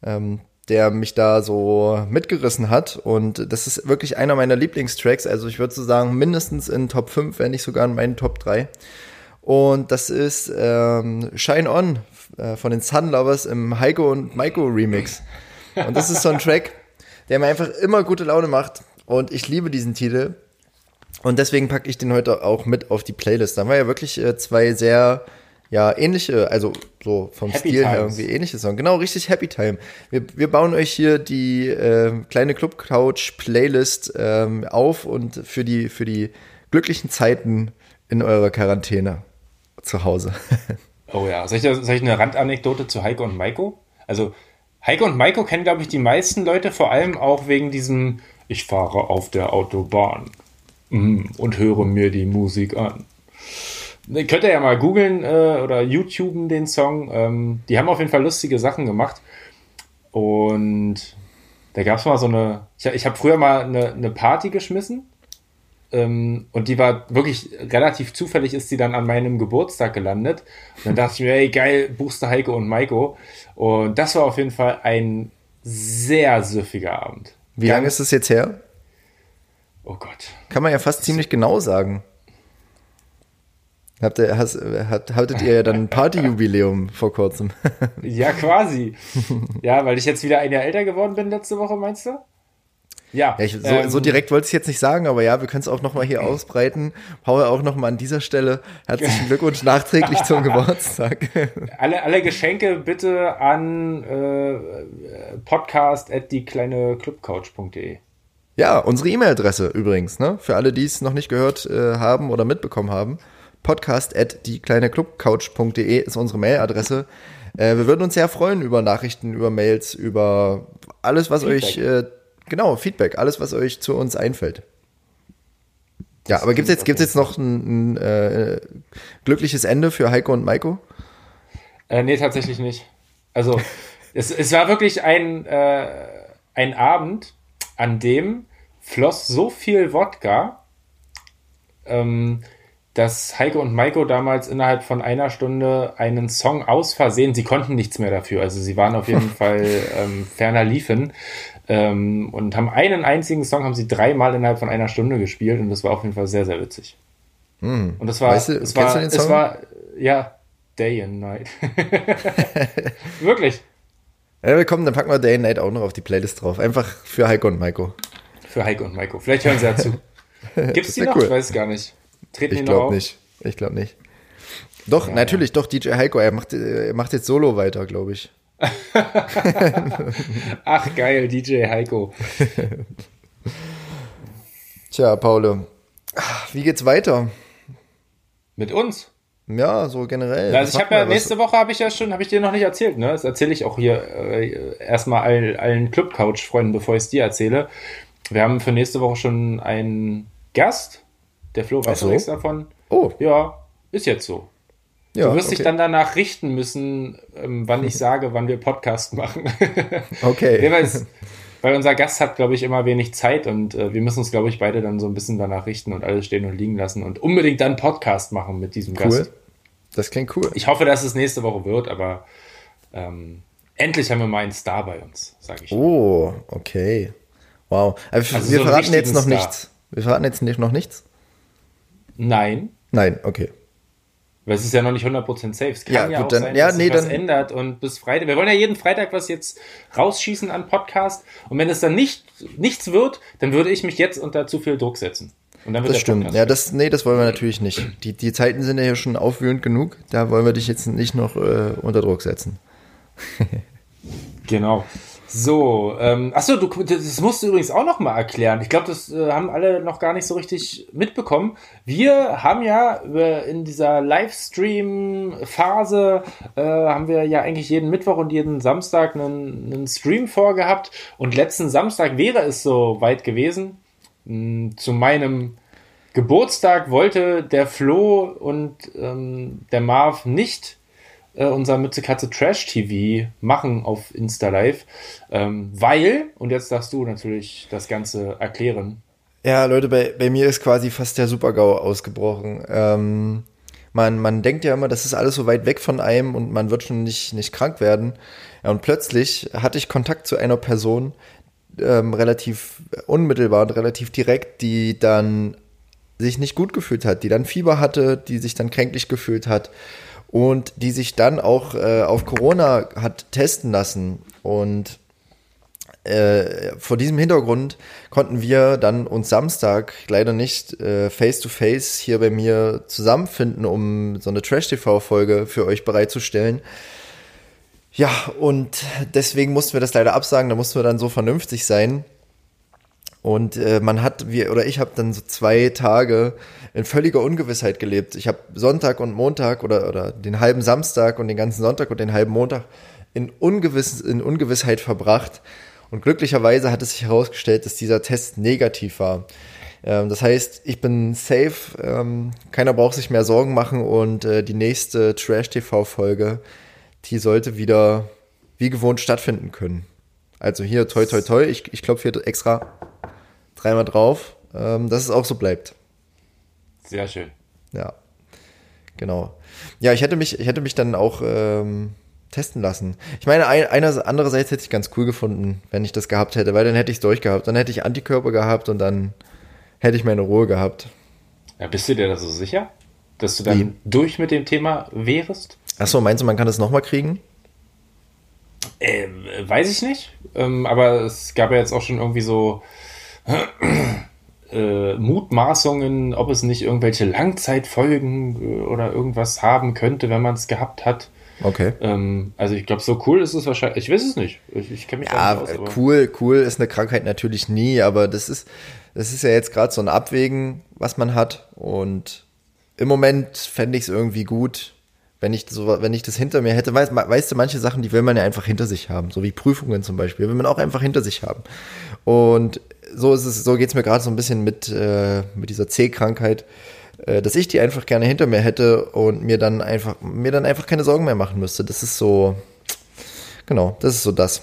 ähm, der mich da so mitgerissen hat. Und das ist wirklich einer meiner Lieblingstracks. Also ich würde so sagen, mindestens in Top 5, wenn nicht sogar in meinen Top 3. Und das ist ähm, Shine On äh, von den Sun Lovers im Heiko und Maiko Remix. Und das ist so ein Track, der mir einfach immer gute Laune macht. Und ich liebe diesen Titel. Und deswegen packe ich den heute auch mit auf die Playlist. Da haben wir ja wirklich äh, zwei sehr ja, ähnliche, also so vom Happy Stil her Times. irgendwie ähnliche Songs. Genau, richtig Happy Time. Wir, wir bauen euch hier die äh, kleine Club Couch Playlist ähm, auf und für die, für die glücklichen Zeiten in eurer Quarantäne zu Hause. [laughs] Oh ja, soll ich, soll ich eine Randanekdote zu Heiko und Maiko? Also, Heiko und Maiko kennen, glaube ich, die meisten Leute vor allem auch wegen diesem Ich fahre auf der Autobahn mm, und höre mir die Musik an. Könnt ihr ja mal googeln äh, oder YouTuben den Song. Ähm, die haben auf jeden Fall lustige Sachen gemacht. Und da gab es mal so eine. Ich, ich habe früher mal eine, eine Party geschmissen. Ähm, und die war wirklich relativ zufällig, ist die dann an meinem Geburtstag gelandet. Und dann dachte ich mir, ey, geil, buchst du Heiko und Maiko. Und das war auf jeden Fall ein sehr süffiger Abend. Wie lange ist es jetzt her? Oh Gott. Kann man ja fast ziemlich genau sagen. Habt ihr, hast, hat, hattet ihr ja dann ein Partyjubiläum vor kurzem. Ja, quasi. [laughs] ja, weil ich jetzt wieder ein Jahr älter geworden bin letzte Woche, meinst du? Ja. Ja, ich, so, ähm, so direkt wollte ich es jetzt nicht sagen, aber ja, wir können es auch nochmal hier [clears throat] ausbreiten. Paul, auch nochmal an dieser Stelle herzlichen Glückwunsch [laughs] nachträglich zum Geburtstag. [laughs] Alle, alle Geschenke bitte an äh, podcast at die kleine clubcouch.de. ja, unsere E-Mail-Adresse übrigens, ne? Für alle, die es noch nicht gehört äh, haben oder mitbekommen haben. Podcast at die kleine Clubcouch.de ist unsere Mailadresse. Äh, wir würden uns sehr freuen über Nachrichten, über Mails, über alles, was Feedback. euch, äh, genau, Feedback, alles, was euch zu uns einfällt. Ja, aber gibt's jetzt, gibt's jetzt noch ein, ein äh, glückliches Ende für Heiko und Maiko? Äh, nee, tatsächlich nicht. Also, [laughs] es, es war wirklich ein, äh, ein Abend, an dem floss so viel Wodka, ähm, dass Heiko und Maiko damals innerhalb von einer Stunde einen Song aus Versehen, sie konnten nichts mehr dafür, also sie waren auf jeden [laughs] Fall ähm, ferner liefen ähm, und haben einen einzigen Song, haben sie dreimal innerhalb von einer Stunde gespielt und das war auf jeden Fall sehr, sehr witzig. Und das war, Weißt du, es war, du den es war, ja, Day and Night. [laughs] Wirklich. Ja, willkommen, dann packen wir Day and Night auch noch auf die Playlist drauf. Einfach für Heiko und Maiko. Für Heiko und Maiko. Vielleicht hören sie ja zu. [laughs] Gibt's Das die noch? cool. Ich weiß es gar nicht. Treten Ich glaube nicht. Ich glaube nicht. Doch, natürlich, doch, DJ Heiko, er macht, er macht jetzt Solo weiter, glaube ich. [laughs] Ach geil, DJ Heiko. Tja, Paul, wie geht's weiter? Mit uns. Ja, so generell. Also ich habe ja nächste Woche habe ich ja schon, habe ich dir noch nicht erzählt, ne? Das erzähle ich auch hier äh, erstmal allen, allen Club-Couch-Freunden, bevor ich es dir erzähle. Wir haben für nächste Woche schon einen Gast. Der Flo weiß so. nichts davon. Oh, Ja, ist jetzt so. Ja. Du wirst dich okay. dann danach richten müssen, ähm, wann ich sage, wann wir Podcast machen. [laughs] Okay. Nee, weil, es, weil unser Gast hat, glaube ich, immer wenig Zeit und äh, wir müssen uns, glaube ich, beide dann so ein bisschen danach richten und alles stehen und liegen lassen und unbedingt dann Podcast machen mit diesem Cool. Gast. Das klingt cool. Ich hoffe, dass es nächste Woche wird, aber ähm, endlich haben wir mal einen Star bei uns, sage ich. Oh, okay. Wow. Wir Also so einen verraten jetzt noch Star. nichts. Wir verraten jetzt nicht, noch nichts? Nein, Nein, okay. Weil es ist ja noch nicht 100% safe. Es kann Ja, ja, gut, auch dann- sein, ja, dass nee, sich was dann- ändert und bis Freitag. Wir wollen ja jeden Freitag was jetzt rausschießen an Podcast und wenn es dann nicht nichts wird, dann würde ich mich jetzt unter zu viel Druck setzen. Und dann wird Das stimmt. Podcast Ja, das, nee, das wollen wir natürlich nicht. Die, die Zeiten sind ja hier schon aufwühlend genug. Da wollen wir dich jetzt nicht noch äh, unter Druck setzen. [laughs] Genau. So, ähm, achso, du, das musst du übrigens auch noch mal erklären. Ich glaube, das äh, haben alle noch gar nicht so richtig mitbekommen. Wir haben ja äh, in dieser Livestream-Phase äh, haben wir ja eigentlich jeden Mittwoch und jeden Samstag einen, einen Stream vorgehabt. Und letzten Samstag wäre es so weit gewesen. Mh, zu meinem Geburtstag wollte der Flo und ähm, der Marv nicht äh, unser Mütze Katze Trash TV machen auf Insta Live, ähm, weil, und jetzt darfst du natürlich das Ganze erklären. Ja, Leute, bei, bei mir ist quasi fast der Super-GAU ausgebrochen. Ähm, man, man denkt ja immer, das ist alles so weit weg von einem und man wird schon nicht, nicht krank werden. Ja, und plötzlich hatte ich Kontakt zu einer Person, ähm, relativ unmittelbar und relativ direkt, die dann sich nicht gut gefühlt hat, die dann Fieber hatte, die sich dann kränklich gefühlt hat und die sich dann auch äh, auf Corona hat testen lassen. Und äh, vor diesem Hintergrund konnten wir dann uns Samstag leider nicht äh, face to face hier bei mir zusammenfinden, um so eine Trash-TV-Folge für euch bereitzustellen. Ja, und deswegen mussten wir das leider absagen, da mussten wir dann so vernünftig sein. Und äh, man hat, wir oder ich habe dann so zwei Tage in völliger Ungewissheit gelebt. Ich habe Sonntag und Montag oder, oder den halben Samstag und den ganzen Sonntag und den halben Montag in, Ungewiss, in Ungewissheit verbracht und glücklicherweise hat es sich herausgestellt, dass dieser Test negativ war. Ähm, das heißt, ich bin safe, ähm, keiner braucht sich mehr Sorgen machen und äh, die nächste Trash-TV-Folge, die sollte wieder wie gewohnt stattfinden können. Also hier, toi, toi, toi, ich, ich klopfe hier extra dreimal drauf, ähm, dass es auch so bleibt. Sehr schön. Ja, genau. Ja, ich hätte mich, ich hätte mich dann auch ähm, testen lassen. Ich meine, ein, einer, andererseits hätte ich ganz cool gefunden, wenn ich das gehabt hätte, weil dann hätte ich es durchgehabt. Dann hätte ich Antikörper gehabt und dann hätte ich meine Ruhe gehabt. Ja, bist du dir da so sicher, dass du dann Wie? durch mit dem Thema wärst? Achso, meinst du, man kann das nochmal kriegen? Ähm, weiß ich nicht. Ähm, aber es gab ja jetzt auch schon irgendwie so [clears throat] äh, Mutmaßungen, ob es nicht irgendwelche Langzeitfolgen äh, oder irgendwas haben könnte, wenn man es gehabt hat. Okay. Ähm, also ich glaube, so cool ist es wahrscheinlich. Ich weiß es nicht. Ich, ich kenne mich ja, nicht aus. Cool, cool ist eine Krankheit natürlich nie, aber das ist, das ist ja jetzt gerade so ein Abwägen, was man hat. Und im Moment fände ich es irgendwie gut, wenn ich, so, wenn ich das hinter mir hätte. Weißt, weißt du, manche Sachen, die will man ja einfach hinter sich haben, so wie Prüfungen zum Beispiel, will man auch einfach hinter sich haben. Und so ist es, so geht es mir gerade so ein bisschen mit, äh, mit dieser C-Krankheit. Äh, dass ich die einfach gerne hinter mir hätte und mir dann einfach, mir dann einfach keine Sorgen mehr machen müsste. Das ist so, genau, das ist so das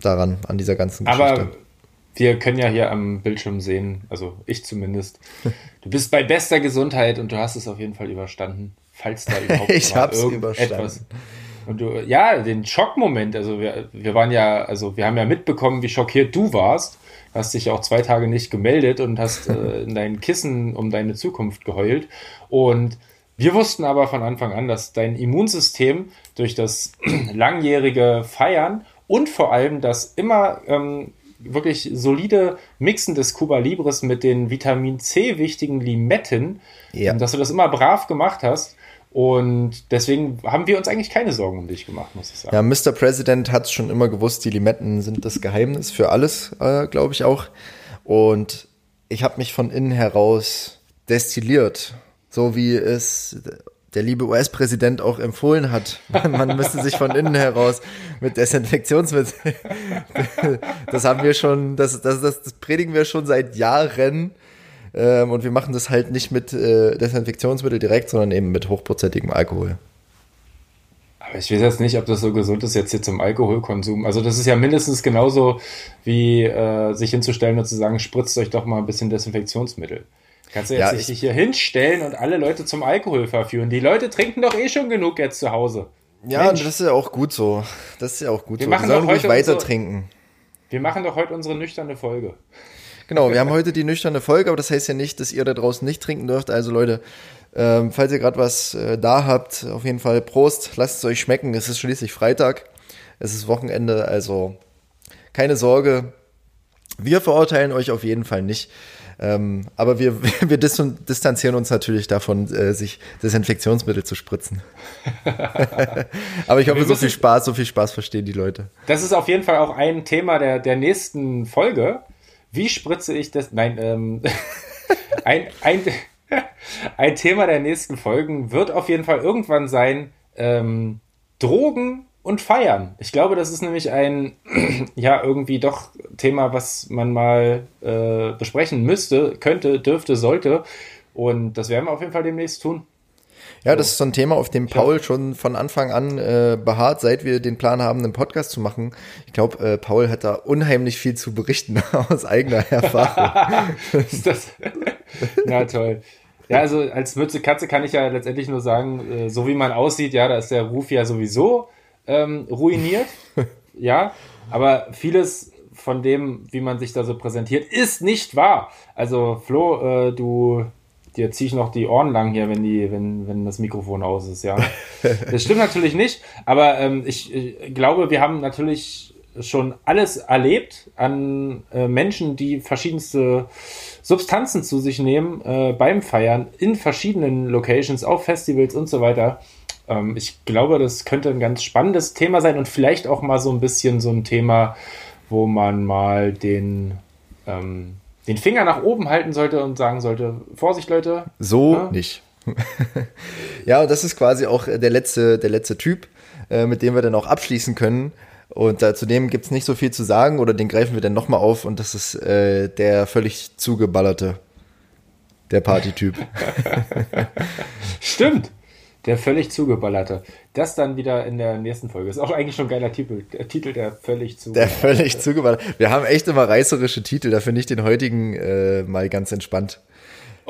daran, an dieser ganzen Geschichte. Aber wir können ja hier am Bildschirm sehen, also ich zumindest, du bist bei bester Gesundheit und du hast es auf jeden Fall überstanden, falls da [laughs] überhaupt ich hab's überstanden. Und du, ja, den Schockmoment, also wir, wir waren ja, also wir haben ja mitbekommen, wie schockiert du warst hast dich auch zwei Tage nicht gemeldet und hast äh, [laughs] in dein Kissen um deine Zukunft geheult. Und wir wussten aber von Anfang an, dass dein Immunsystem durch das [clears throat] langjährige Feiern und vor allem das immer ähm, wirklich solide Mixen des Cuba Libres mit den Vitamin C wichtigen Limetten, ja. dass du das immer brav gemacht hast und deswegen haben wir uns eigentlich keine Sorgen um dich gemacht, muss ich sagen. Ja, Mr. President hat es schon immer gewusst, die Limetten sind das Geheimnis für alles, äh, glaube ich auch. Und ich habe mich von innen heraus destilliert, so wie es der liebe US-Präsident auch empfohlen hat. [laughs] Man müsste sich von innen heraus mit Desinfektionsmittel. [laughs] Das haben wir schon, das, das, das, das predigen wir schon seit Jahren ähm, und wir machen das halt nicht mit äh, Desinfektionsmittel direkt, sondern eben mit hochprozentigem Alkohol. Aber ich weiß jetzt nicht, ob das so gesund ist jetzt hier zum Alkoholkonsum. Also das ist ja mindestens genauso wie äh, sich hinzustellen und zu sagen, spritzt euch doch mal ein bisschen Desinfektionsmittel. Kannst du jetzt ja, nicht dich hier hinstellen und alle Leute zum Alkohol verführen? Die Leute trinken doch eh schon genug jetzt zu Hause. Ja, Mensch. das ist ja auch gut so. Das ist ja auch gut wir so. Machen wir sollen ruhig weiter unsere, trinken. Wir machen doch heute unsere nüchterne Folge. Genau, wir haben heute die nüchterne Folge, aber das heißt ja nicht, dass ihr da draußen nicht trinken dürft. Also Leute, ähm, falls ihr gerade was äh, da habt, auf jeden Fall Prost, lasst es euch schmecken. Es ist schließlich Freitag, es ist Wochenende, also keine Sorge. Wir verurteilen euch auf jeden Fall nicht. Ähm, aber wir, [laughs] wir distanzieren uns natürlich davon, äh, sich Desinfektionsmittel zu spritzen. [laughs] aber ich hoffe, so viel Spaß, so viel Spaß verstehen die Leute. Das ist auf jeden Fall auch ein Thema der, der nächsten Folge. Wie spritze ich das? Nein, ähm, [laughs] ein, ein, ein Thema der nächsten Folgen wird auf jeden Fall irgendwann sein, ähm, Drogen und Feiern. Ich glaube, das ist nämlich ein, [clears throat] ja, irgendwie doch Thema, was man mal äh, besprechen müsste, könnte, dürfte, sollte. Und das werden wir auf jeden Fall demnächst tun. Ja, das ist so ein Thema, auf dem Paul schon von Anfang an äh, beharrt, seit wir den Plan haben, einen Podcast zu machen. Ich glaube, äh, Paul hat da unheimlich viel zu berichten [laughs] aus eigener Erfahrung. [laughs] ist das? ja, toll. Ja, also als Mütze Katze kann ich ja letztendlich nur sagen, äh, so wie man aussieht, ja, da ist der Ruf ja sowieso ähm, ruiniert. [laughs] ja, aber vieles von dem, wie man sich da so präsentiert, ist nicht wahr. Also Flo, äh, du dir ziehe ich noch die Ohren lang hier, wenn, die, wenn, wenn das Mikrofon aus ist, ja. [laughs] Das stimmt natürlich nicht, aber ähm, ich, ich, glaube, wir haben natürlich schon alles erlebt an äh, Menschen, die verschiedenste Substanzen zu sich nehmen äh, beim Feiern in verschiedenen Locations, auf Festivals und so weiter. Ähm, ich glaube, das könnte ein ganz spannendes Thema sein und vielleicht auch mal so ein bisschen so ein Thema, wo man mal den, ähm, den Finger nach oben halten sollte und sagen sollte, Vorsicht Leute. So [laughs] ja? nicht. ja, und das ist quasi auch der letzte, der letzte Typ, äh, mit dem wir dann auch abschließen können. Und äh, zu dem gibt es nicht so viel zu sagen oder den greifen wir dann nochmal auf und das ist äh, der völlig zugeballerte, der Partytyp. [laughs] Stimmt. Der völlig zugeballerte. Das dann wieder in der nächsten Folge. Ist auch eigentlich schon ein geiler Titel. Der Titel, der völlig zugeballerte. Der völlig zugeballerte. Wir haben echt immer reißerische Titel. Da finde ich den heutigen äh, mal ganz entspannt.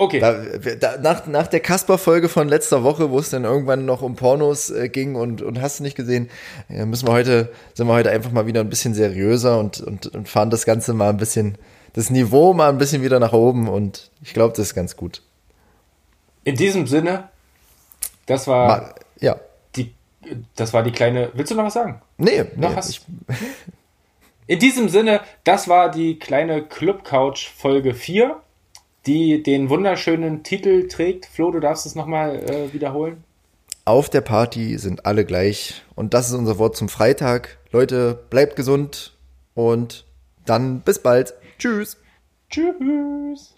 Okay. Da, da, nach, nach der Kasper-Folge von letzter Woche, wo es dann irgendwann noch um Pornos äh, ging und, und hast du nicht gesehen, müssen wir heute, sind wir heute einfach mal wieder ein bisschen seriöser und, und, und fahren das Ganze mal ein bisschen, das Niveau mal ein bisschen wieder nach oben und ich glaube, das ist ganz gut. In diesem Sinne, das war Mal, ja. die das war die kleine. Willst du noch was sagen? Nee, noch nee, hast ich, In diesem Sinne, das war die kleine Club Couch Folge 4, die den wunderschönen Titel trägt. Flo, du darfst es nochmal äh, wiederholen. Auf der Party sind alle gleich. Und das ist unser Wort zum Freitag. Leute, bleibt gesund und dann bis bald. Tschüss. Tschüss.